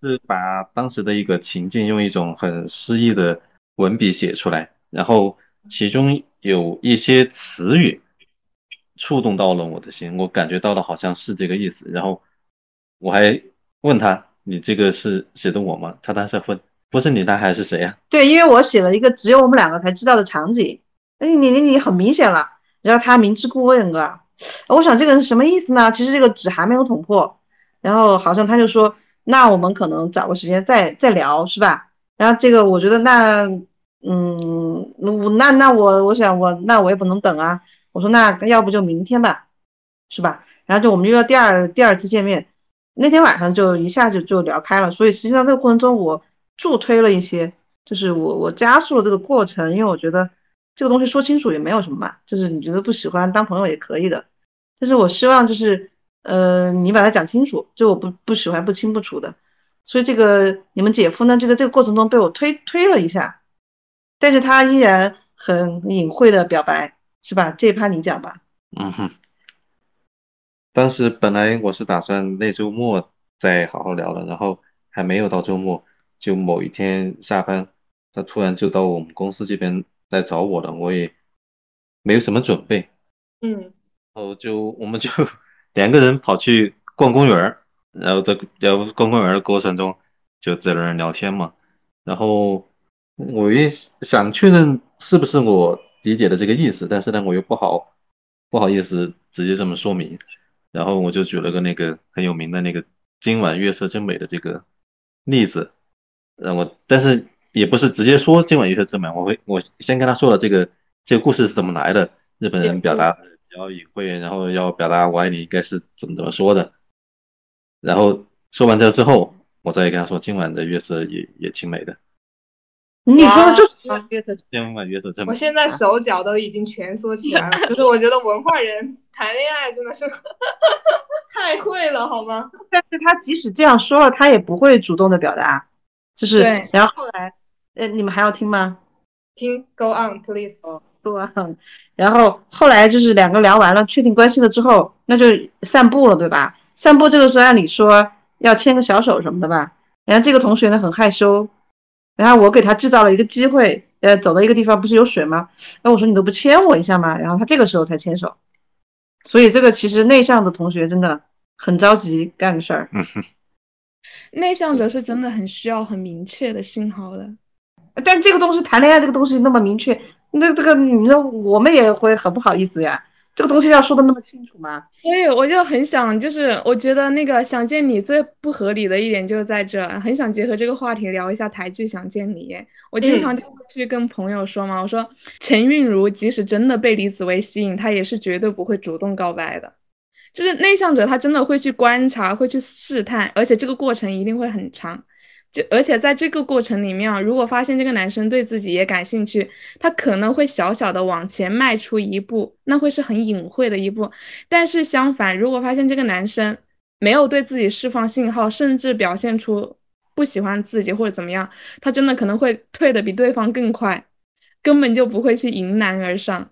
是把当时的一个情境用一种很诗意的文笔写出来，然后其中有一些词语触动到了我的心，我感觉到了好像是这个意思，然后我还问他：“你这个是写的我吗？”他当时问：“不是你，那还是谁呀、对，因为我写了一个只有我们两个才知道的场景，哎你你你很明显了，然后他明知故问啊，我想这个是什么意思呢？其实这个纸还没有捅破，然后好像他就说，那我们可能找个时间再再聊，是吧？然后这个我觉得那，嗯，我那那我我想我那我也不能等啊，我说那要不就明天吧，是吧？然后就我们约了第二第二次见面，那天晚上就一下就就聊开了，所以实际上这个过程中我助推了一些，就是我我加速了这个过程，因为我觉得这个东西说清楚也没有什么嘛，就是你觉得不喜欢当朋友也可以的，但是我希望就是呃你把它讲清楚，就我不不喜欢不清不楚的，所以这个你们姐夫呢就在这个过程中被我推推了一下，但是他依然很隐晦的表白，是吧？这一趴你讲吧。嗯哼，当时本来我是打算那周末再好好聊的，然后还没有到周末，就某一天下班，他突然就到我们公司这边来找我的，我也没有什么准备，嗯。然后就我们就 两个人跑去逛公园儿，然后在然后逛公园的过程中就在那儿聊天嘛，然后我也想确认是不是我理解的这个意思，但是呢我又不好不好意思直接这么说明，然后我就举了个那个很有名的那个今晚月色真美的这个例子，然后但是也不是直接说今晚月色真美，我会我先跟他说了这个这个故事是怎么来的，日本人表达比较隐晦，然后要表达我爱你应该是怎么怎么说的，然后说完这之后，我再跟他说今晚的月色也也挺美的，你说的就是哇今晚月色真美我。现在手脚都已经蜷缩起来了，就是我觉得文化人谈恋爱真的是 太会了，好吗？但是他即使这样说了，他也不会主动的表达，就是，然后后来，呃，你们还要听吗？听，Go on please。Go on，然后后来就是两个聊完了，确定关系了之后，那就散步了，对吧？散步这个时候按理说要牵个小手什么的吧，然后这个同学呢很害羞，然后我给他制造了一个机会，呃，走到一个地方不是有水吗？那我说你都不牵我一下吗？然后他这个时候才牵手，所以这个其实内向的同学真的很着急干个事儿。嗯哼，内向者是真的很需要很明确的信号的。但这个东西谈恋爱这个东西那么明确，那这个你说我们也会很不好意思呀。这个东西要说的那么清楚吗？所以我就很想，就是我觉得那个想见你最不合理的一点就是在这，很想结合这个话题聊一下台剧《想见你》。我经常就会去跟朋友说嘛，我说陈韵如即使真的被李子维吸引，她也是绝对不会主动告白的。就是内向者，他真的会去观察，会去试探，而且这个过程一定会很长。就而且在这个过程里面啊，如果发现这个男生对自己也感兴趣，他可能会小小的往前迈出一步，那会是很隐晦的一步。但是相反，如果发现这个男生没有对自己释放信号，甚至表现出不喜欢自己或者怎么样，他真的可能会退的比对方更快，根本就不会去迎难而上。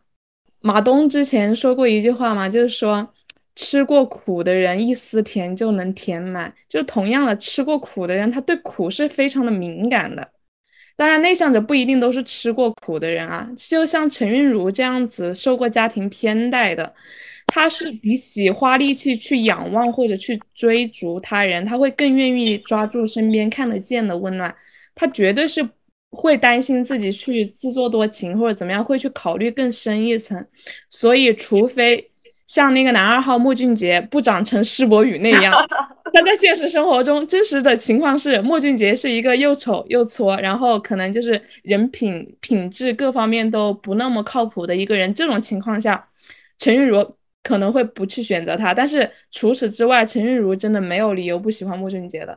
马东之前说过一句话嘛，就是说。吃过苦的人，一丝甜就能填满。就同样的，吃过苦的人，他对苦是非常的敏感的。当然，内向者不一定都是吃过苦的人啊。就像陈韵如这样子，受过家庭偏待的，他是比起花力气去仰望或者去追逐他人，他会更愿意抓住身边看得见的温暖。他绝对是会担心自己去自作多情或者怎么样，会去考虑更深一层。所以，除非。像那个男二号莫俊杰不长成施柏宇那样，他在现实生活中真实的情况是，莫俊杰是一个又丑又挫，然后可能就是人品品质各方面都不那么靠谱的一个人。这种情况下，陈韵如可能会不去选择他。但是除此之外，陈韵如真的没有理由不喜欢莫俊杰的。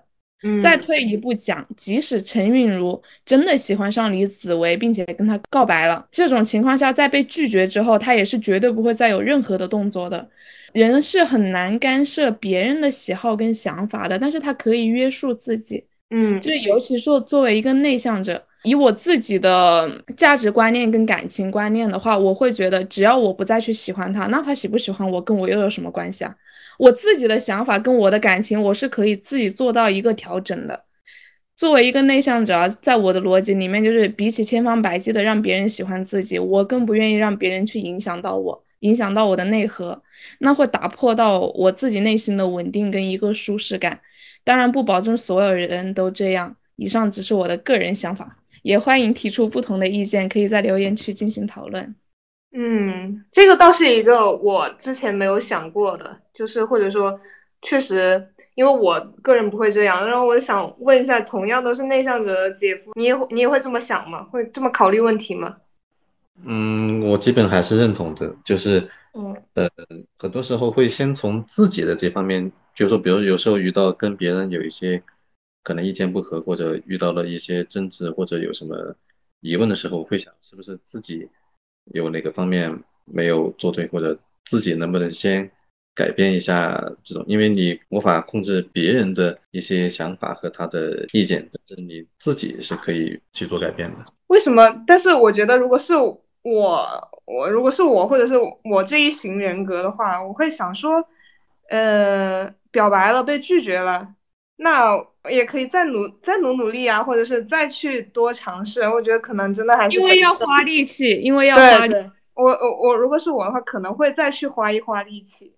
再退一步讲，即使陈韵如真的喜欢上李子维，并且跟他告白了，这种情况下，在被拒绝之后，他也是绝对不会再有任何的动作的。人是很难干涉别人的喜好跟想法的，但是他可以约束自己。嗯，就尤其说作为一个内向者，以我自己的价值观念跟感情观念的话，我会觉得，只要我不再去喜欢他，那他喜不喜欢我，跟我又有什么关系啊？我自己的想法跟我的感情，我是可以自己做到一个调整的。作为一个内向者，在我的逻辑里面，就是比起千方百计的让别人喜欢自己，我更不愿意让别人去影响到我，影响到我的内核，那会打破到我自己内心的稳定跟一个舒适感。当然，不保证所有人都这样。以上只是我的个人想法，也欢迎提出不同的意见，可以在留言区进行讨论。嗯，这个倒是一个我之前没有想过的，就是或者说，确实，因为我个人不会这样。然后我想问一下，同样都是内向者的姐夫，你也会你也会这么想吗？会这么考虑问题吗？嗯，我基本还是认同的，就是嗯呃，很多时候会先从自己的这方面，就是说，比如有时候遇到跟别人有一些可能意见不合，或者遇到了一些争执，或者有什么疑问的时候，会想是不是自己。有哪个方面没有做对，或者自己能不能先改变一下这种？因为你无法控制别人的一些想法和他的意见，但是你自己是可以去做改变的。为什么？但是我觉得，如果是我，我如果是我，或者是我这一型人格的话，我会想说，呃，表白了被拒绝了，那。也可以再努再努努力啊，或者是再去多尝试。我觉得可能真的还是因为要花力气，因为要花力。我我我，如果是我的话，可能会再去花一花力气。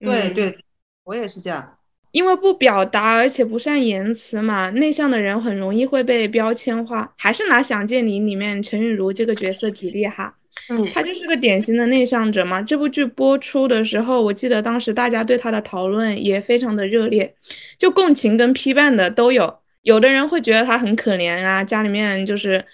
对对，我也是这样。因为不表达，而且不善言辞嘛，内向的人很容易会被标签化。还是拿《想见你》里面陈韵如这个角色举例哈。嗯，他就是个典型的内向者嘛。这部剧播出的时候，我记得当时大家对他的讨论也非常的热烈，就共情跟批判的都有。有的人会觉得他很可怜啊，家里面就是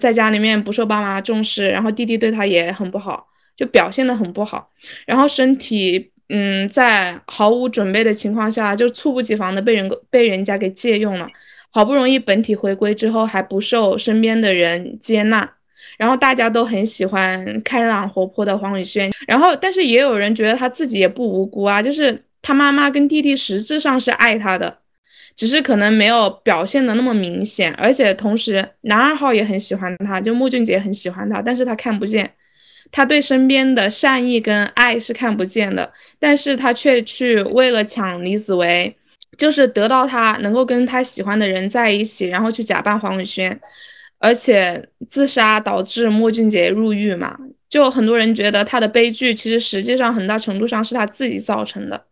在家里面不受爸妈重视，然后弟弟对他也很不好，就表现的很不好。然后身体，嗯，在毫无准备的情况下，就猝不及防的被人被人家给借用了。好不容易本体回归之后，还不受身边的人接纳。然后大家都很喜欢开朗活泼的黄宇轩，然后但是也有人觉得他自己也不无辜啊，就是他妈妈跟弟弟实质上是爱他的，只是可能没有表现的那么明显，而且同时男二号也很喜欢他，就穆俊杰很喜欢他，但是他看不见，他对身边的善意跟爱是看不见的，但是他却去为了抢李子维，就是得到他能够跟他喜欢的人在一起，然后去假扮黄宇轩。而且自杀导致莫俊杰入狱嘛，就很多人觉得他的悲剧其实实际上很大程度上是他自己造成的。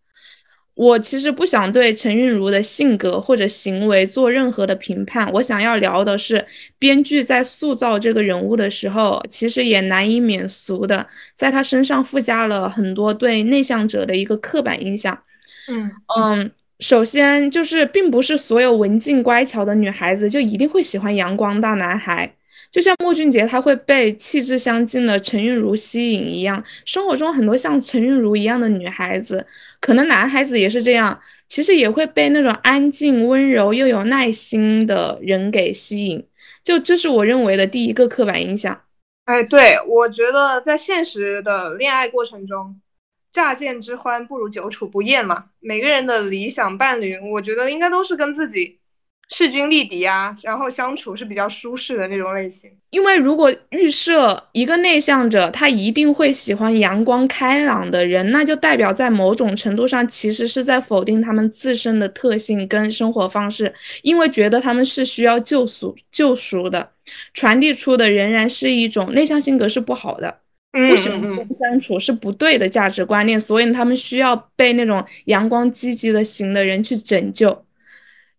我其实不想对陈韵如的性格或者行为做任何的评判，我想要聊的是编剧在塑造这个人物的时候，其实也难以免俗的在他身上附加了很多对内向者的一个刻板印象。嗯嗯。首先就是，并不是所有文静乖巧的女孩子就一定会喜欢阳光大男孩。就像莫俊杰他会被气质相近的陈韵如吸引一样，生活中很多像陈韵如一样的女孩子，可能男孩子也是这样，其实也会被那种安静、温柔又有耐心的人给吸引。就这是我认为的第一个刻板印象。哎，对，我觉得在现实的恋爱过程中，乍见之欢不如久处不厌嘛。每个人的理想伴侣，我觉得应该都是跟自己。势均力敌啊，然后相处是比较舒适的那种类型。因为如果预设一个内向者，他一定会喜欢阳光开朗的人，那就代表在某种程度上其实是在否定他们自身的特性跟生活方式，因为觉得他们是需要救赎救赎的，传递出的仍然是一种内向性格是不好的，不喜欢相处是不对的价值观念，所以他们需要被那种阳光积极的型的人去拯救。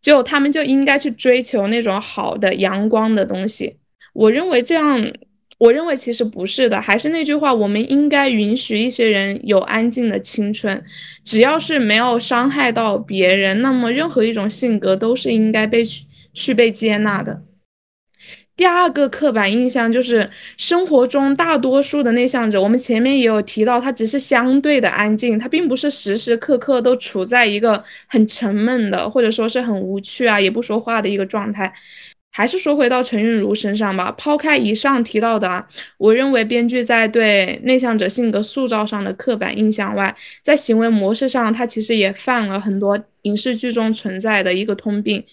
就他们就应该去追求那种好的阳光的东西。我认为这样，我认为其实不是的。还是那句话，我们应该允许一些人有安静的青春，只要是没有伤害到别人，那么任何一种性格都是应该被去被接纳的。第二个刻板印象就是生活中大多数的内向者，我们前面也有提到，他只是相对的安静，他并不是时时刻刻都处在一个很沉闷的，或者说是很无趣啊，也不说话的一个状态。还是说回到陈韵如身上吧，抛开以上提到的，我认为编剧在对内向者性格塑造上的刻板印象外，在行为模式上，他其实也犯了很多影视剧中存在的一个通病。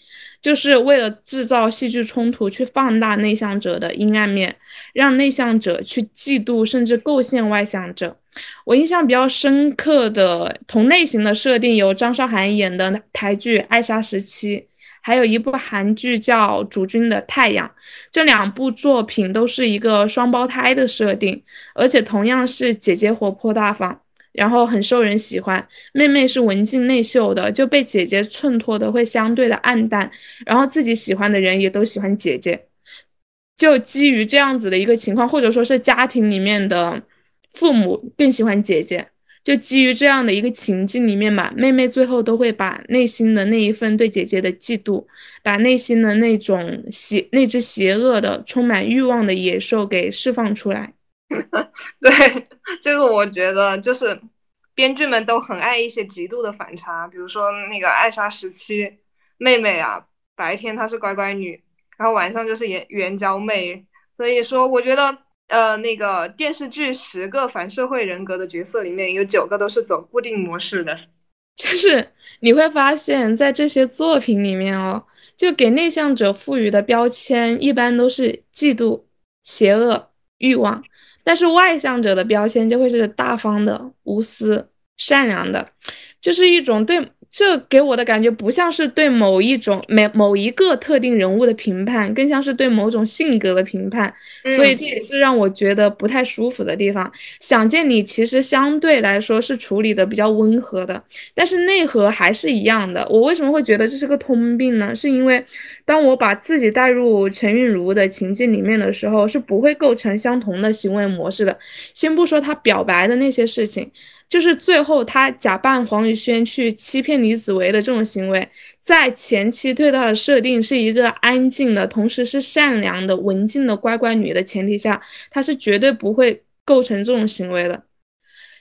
就是为了制造戏剧冲突，去放大内向者的阴暗面，让内向者去嫉妒甚至构陷外向者。我印象比较深刻的同类型的设定有张韶涵演的台剧《爱莎时期》，还有一部韩剧叫《主君的太阳》。这两部作品都是一个双胞胎的设定，而且同样是姐姐活泼大方。然后很受人喜欢，妹妹是文静内秀的，就被姐姐衬托的会相对的暗淡，然后自己喜欢的人也都喜欢姐姐，就基于这样子的一个情况，或者说是家庭里面的父母更喜欢姐姐，就基于这样的一个情境里面吧，妹妹最后都会把内心的那一份对姐姐的嫉妒，把内心的那种邪那只邪恶的充满欲望的野兽给释放出来。对，这个我觉得就是编剧们都很爱一些极度的反差，比如说那个艾莎时期妹妹啊，白天她是乖乖女，然后晚上就是援援交妹，所以说我觉得呃那个电视剧十个反社会人格的角色里面有九个都是走固定模式的，就是你会发现在这些作品里面哦，就给内向者赋予的标签一般都是嫉妒、邪恶、欲望。但是外向者的标签就会是大方的、无私、善良的，就是一种对。这给我的感觉不像是对某一种、每某一个特定人物的评判，更像是对某种性格的评判。所以这也是让我觉得不太舒服的地方。想见你其实相对来说是处理的比较温和的，但是内核还是一样的。我为什么会觉得这是个通病呢？是因为当我把自己带入陈韵如的情境里面的时候，是不会构成相同的行为模式的。先不说他表白的那些事情。就是最后他假扮黄宇轩去欺骗李子维的这种行为，在前期对他的设定是一个安静的，同时是善良的、文静的乖乖女的前提下，他是绝对不会构成这种行为的。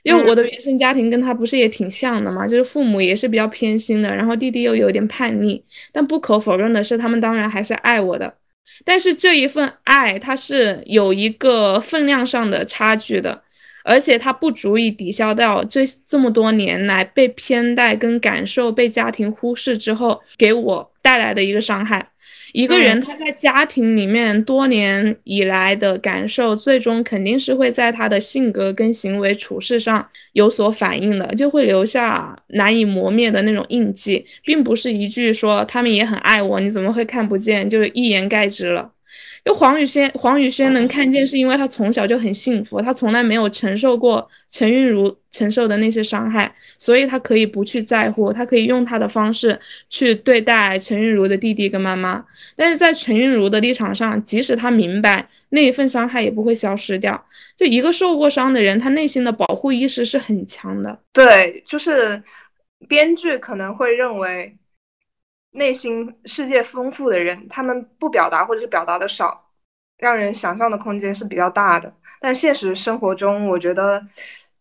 因为我的原生家庭跟他不是也挺像的嘛，就是父母也是比较偏心的，然后弟弟又有点叛逆，但不可否认的是，他们当然还是爱我的，但是这一份爱它是有一个分量上的差距的。而且它不足以抵消掉这这么多年来被偏待跟感受被家庭忽视之后给我带来的一个伤害。一个人他在家庭里面多年以来的感受，最终肯定是会在他的性格跟行为处事上有所反映的，就会留下难以磨灭的那种印记，并不是一句说他们也很爱我，你怎么会看不见，就是一言盖之了。就黄宇轩，黄宇轩能看见，是因为他从小就很幸福，他从来没有承受过陈韵如承受的那些伤害，所以他可以不去在乎，他可以用他的方式去对待陈韵如的弟弟跟妈妈。但是在陈韵如的立场上，即使他明白那一份伤害也不会消失掉。就一个受过伤的人，他内心的保护意识是很强的。对，就是编剧可能会认为。内心世界丰富的人，他们不表达或者是表达的少，让人想象的空间是比较大的。但现实生活中，我觉得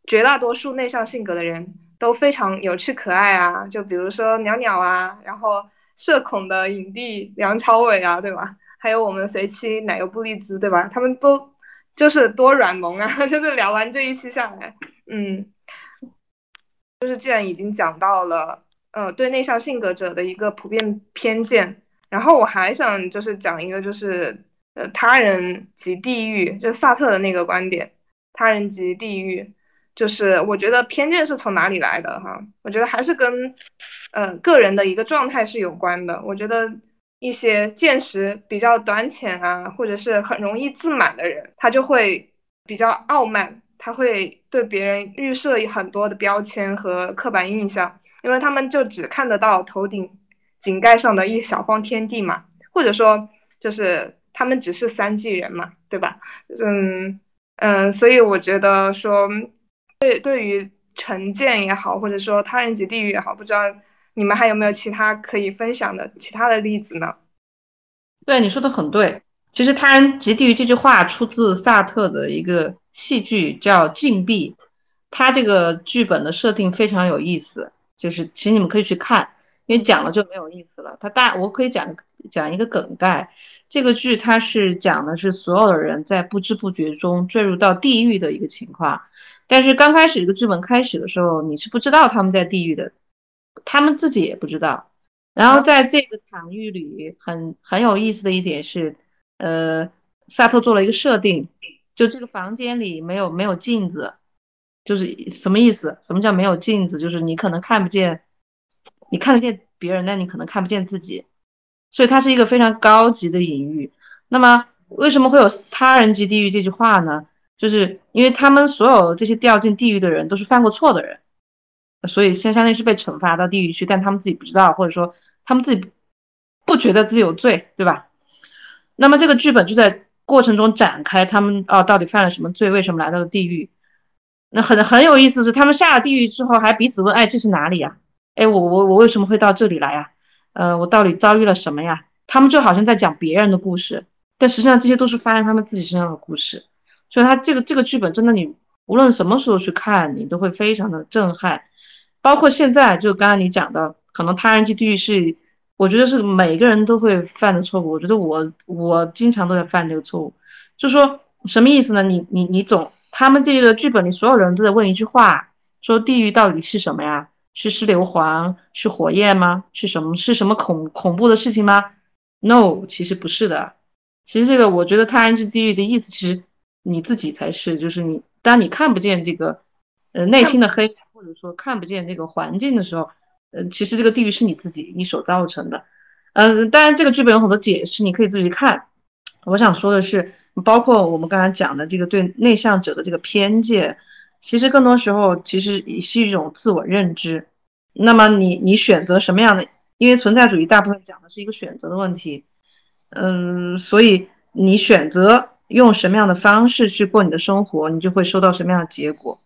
绝大多数内向性格的人都非常有趣可爱啊，就比如说鸟鸟啊，然后社恐的影帝梁朝伟啊，对吧？还有我们随妻奶油布丽兹，对吧？他们都就是多软萌啊！就是聊完这一期下来，嗯，就是既然已经讲到了，呃，对内向性格者的一个普遍偏见，然后我还想就是讲一个，就是呃，他人即地狱，就萨特的那个观点，他人即地狱，就是我觉得偏见是从哪里来的哈？我觉得还是跟呃个人的一个状态是有关的。我觉得。一些见识比较短浅啊，或者是很容易自满的人，他就会比较傲慢，他会对别人预设很多的标签和刻板印象，因为他们就只看得到头顶井盖上的一小方天地嘛，或者说就是他们只是三纪人嘛，对吧？嗯嗯，所以我觉得说，对对于成见也好，或者说他人即地狱也好，不知道。你们还有没有其他可以分享的其他的例子呢？对，你说的很对。其实“他人即地狱”这句话出自萨特的一个戏剧，叫《禁闭》。他这个剧本的设定非常有意思，就是其实你们可以去看，因为讲了就没有意思了。他大，我可以讲讲一个梗概。这个剧它是讲的是所有的人在不知不觉中坠入到地狱的一个情况，但是刚开始这个剧本开始的时候，你是不知道他们在地狱的。他们自己也不知道。然后在这个场域里，很很有意思的一点是，呃，萨特做了一个设定，就这个房间里没有没有镜子，就是什么意思？什么叫没有镜子？就是你可能看不见，你看得见别人，但你可能看不见自己。所以它是一个非常高级的隐喻。那么为什么会有“他人即地狱”这句话呢？就是因为他们所有这些掉进地狱的人都是犯过错的人。所以，相相当于是被惩罚到地狱去，但他们自己不知道，或者说他们自己不觉得自己有罪，对吧？那么这个剧本就在过程中展开，他们哦到底犯了什么罪，为什么来到了地狱？那很很有意思是，他们下了地狱之后还彼此问，哎，这是哪里呀？哎，我我我为什么会到这里来呀？呃，我到底遭遇了什么呀？他们就好像在讲别人的故事，但实际上这些都是发生他们自己身上的故事。所以，他这个这个剧本真的，你无论什么时候去看，你都会非常的震撼。包括现在，就刚刚你讲的，可能他人去地狱是，我觉得是每个人都会犯的错误。我觉得我我经常都在犯这个错误，就说什么意思呢？你你你总他们这个剧本里所有人都在问一句话，说地狱到底是什么呀？是尸硫磺？是火焰吗？是什么？是什么恐恐怖的事情吗？No，其实不是的。其实这个我觉得他人是地狱的意思，其实你自己才是，就是你当你看不见这个呃内心的黑。或者说看不见这个环境的时候，呃，其实这个地狱是你自己你所造成的，呃，当然这个剧本有很多解释，你可以自己去看。我想说的是，包括我们刚才讲的这个对内向者的这个偏见，其实更多时候其实也是一种自我认知。那么你你选择什么样的？因为存在主义大部分讲的是一个选择的问题，嗯，所以你选择用什么样的方式去过你的生活，你就会收到什么样的结果。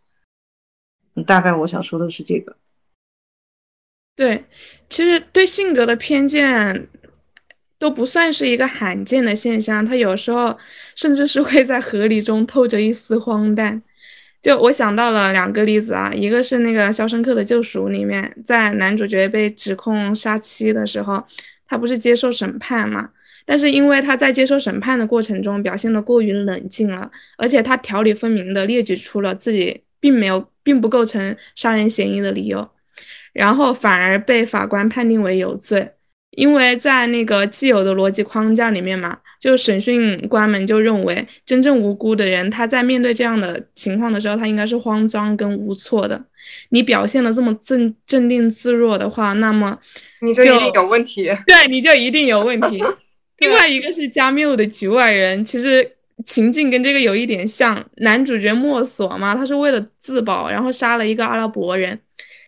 大概我想说的是这个。对，其实对性格的偏见都不算是一个罕见的现象，它有时候甚至是会在合理中透着一丝荒诞。就我想到了两个例子啊，一个是那个《肖申克的救赎》里面，在男主角被指控杀妻的时候，他不是接受审判嘛？但是因为他在接受审判的过程中表现的过于冷静了，而且他条理分明的列举出了自己。并没有，并不构成杀人嫌疑的理由，然后反而被法官判定为有罪，因为在那个既有的逻辑框架里面嘛，就审讯官们就认为真正无辜的人，他在面对这样的情况的时候，他应该是慌张跟无措的。你表现的这么镇镇定自若的话，那么你就一定有问题。对，你就一定有问题。另外一个是加缪的局外人，其实。情境跟这个有一点像，男主角莫索嘛，他是为了自保，然后杀了一个阿拉伯人。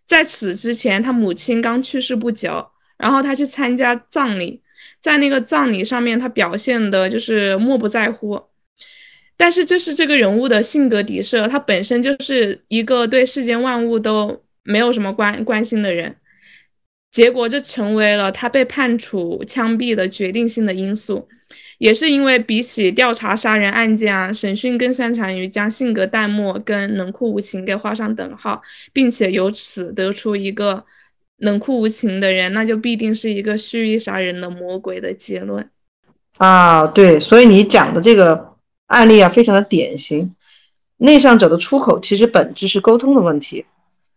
在此之前，他母亲刚去世不久，然后他去参加葬礼，在那个葬礼上面，他表现的就是漠不在乎。但是这是这个人物的性格底色，他本身就是一个对世间万物都没有什么关关心的人，结果这成为了他被判处枪毙的决定性的因素。也是因为比起调查杀人案件啊，审讯更擅长于将性格淡漠跟冷酷无情给画上等号，并且由此得出一个冷酷无情的人，那就必定是一个蓄意杀人的魔鬼的结论。啊，对，所以你讲的这个案例啊，非常的典型。内向者的出口其实本质是沟通的问题。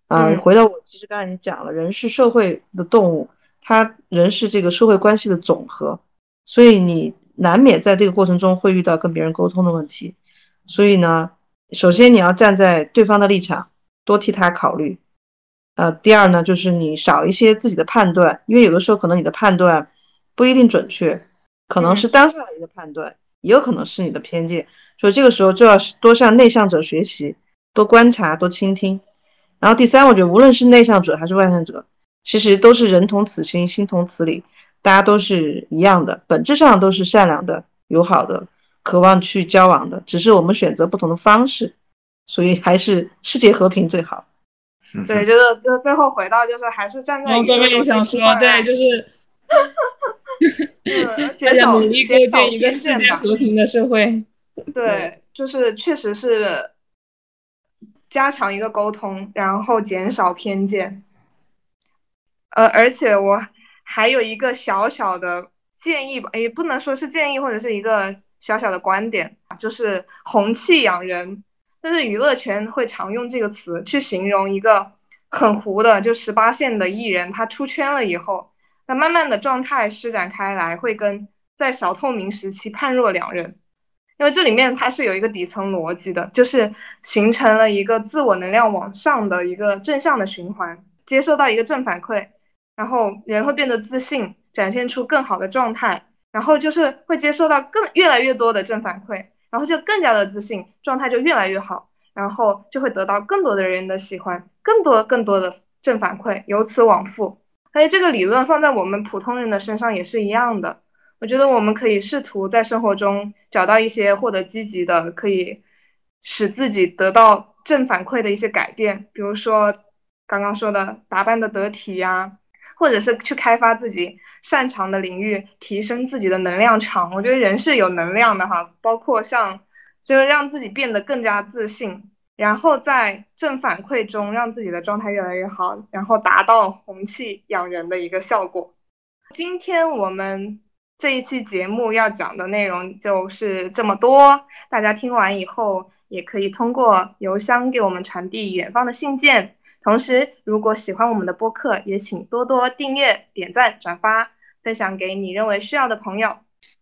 啊，嗯回到我其实刚才你讲了，人是社会的动物，他人是这个社会关系的总和，所以你难免在这个过程中会遇到跟别人沟通的问题。所以呢，首先你要站在对方的立场，多替他考虑。呃，第二呢，就是你少一些自己的判断，因为有的时候可能你的判断不一定准确，可能是当下的一个判断，也有可能是你的偏见。所以这个时候就要多向内向者学习，多观察，多倾听。然后第三，我觉得无论是内向者还是外向者，其实都是人同此心，心同此理，大家都是一样的，本质上都是善良的、友好的，渴望去交往的，只是我们选择不同的方式，所以还是世界和平最好。对，就是就最后回到就是还是站在然后各位也想说，对，就是 是大减少家努力构建一个世界。和平的社会。对，就是确实是加强一个沟通，然后减少偏见。呃，而且我还有一个小小的建议吧，也不能说是建议，或者是一个小小的观点，就是红气养人。但是娱乐圈会常用这个词去形容一个很糊的，就十八线的艺人，他出圈了以后，那慢慢的状态施展开来，会跟在小透明时期判若两人。因为这里面它是有一个底层逻辑的，就是形成了一个自我能量往上的一个正向的循环，接受到一个正反馈，然后人会变得自信，展现出更好的状态，然后就是会接受到更越来越多的正反馈，然后就更加的自信，状态就越来越好，然后就会得到更多的人的喜欢，更多更多的正反馈，由此往复。而且这个理论放在我们普通人的身上也是一样的。我觉得我们可以试图在生活中找到一些获得积极的，可以使自己得到正反馈的一些改变，比如说刚刚说的打扮的得体呀、或者是去开发自己擅长的领域，提升自己的能量场。我觉得人是有能量的哈，包括像就是让自己变得更加自信，然后在正反馈中让自己的状态越来越好，然后达到红气养人的一个效果。今天我们这一期节目要讲的内容就是这么多，大家听完以后也可以通过邮箱给我们传递远方的信件。同时，如果喜欢我们的播客，也请多多订阅、点赞、转发，分享给你认为需要的朋友。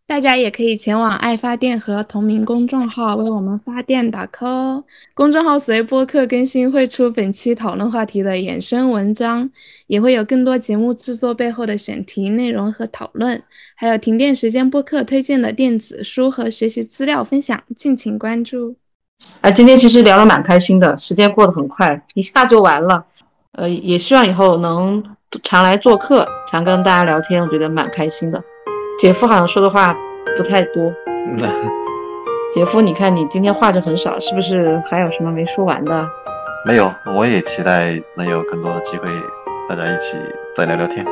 大家也可以前往爱发电和同名公众号为我们发电打 call 哦。公众号随播客更新会出本期讨论话题的衍生文章，也会有更多节目制作背后的选题内容和讨论，还有停电时间播客推荐的电子书和学习资料分享，敬请关注。啊，今天其实聊得蛮开心的，时间过得很快，一下就完了。呃，也希望以后能常来做客，常跟大家聊天，我觉得蛮开心的。姐夫好像说的话不太多，姐夫，你看你今天话就很少，是不是还有什么没说完的？没有，我也期待能有更多的机会，大家一起再聊聊天。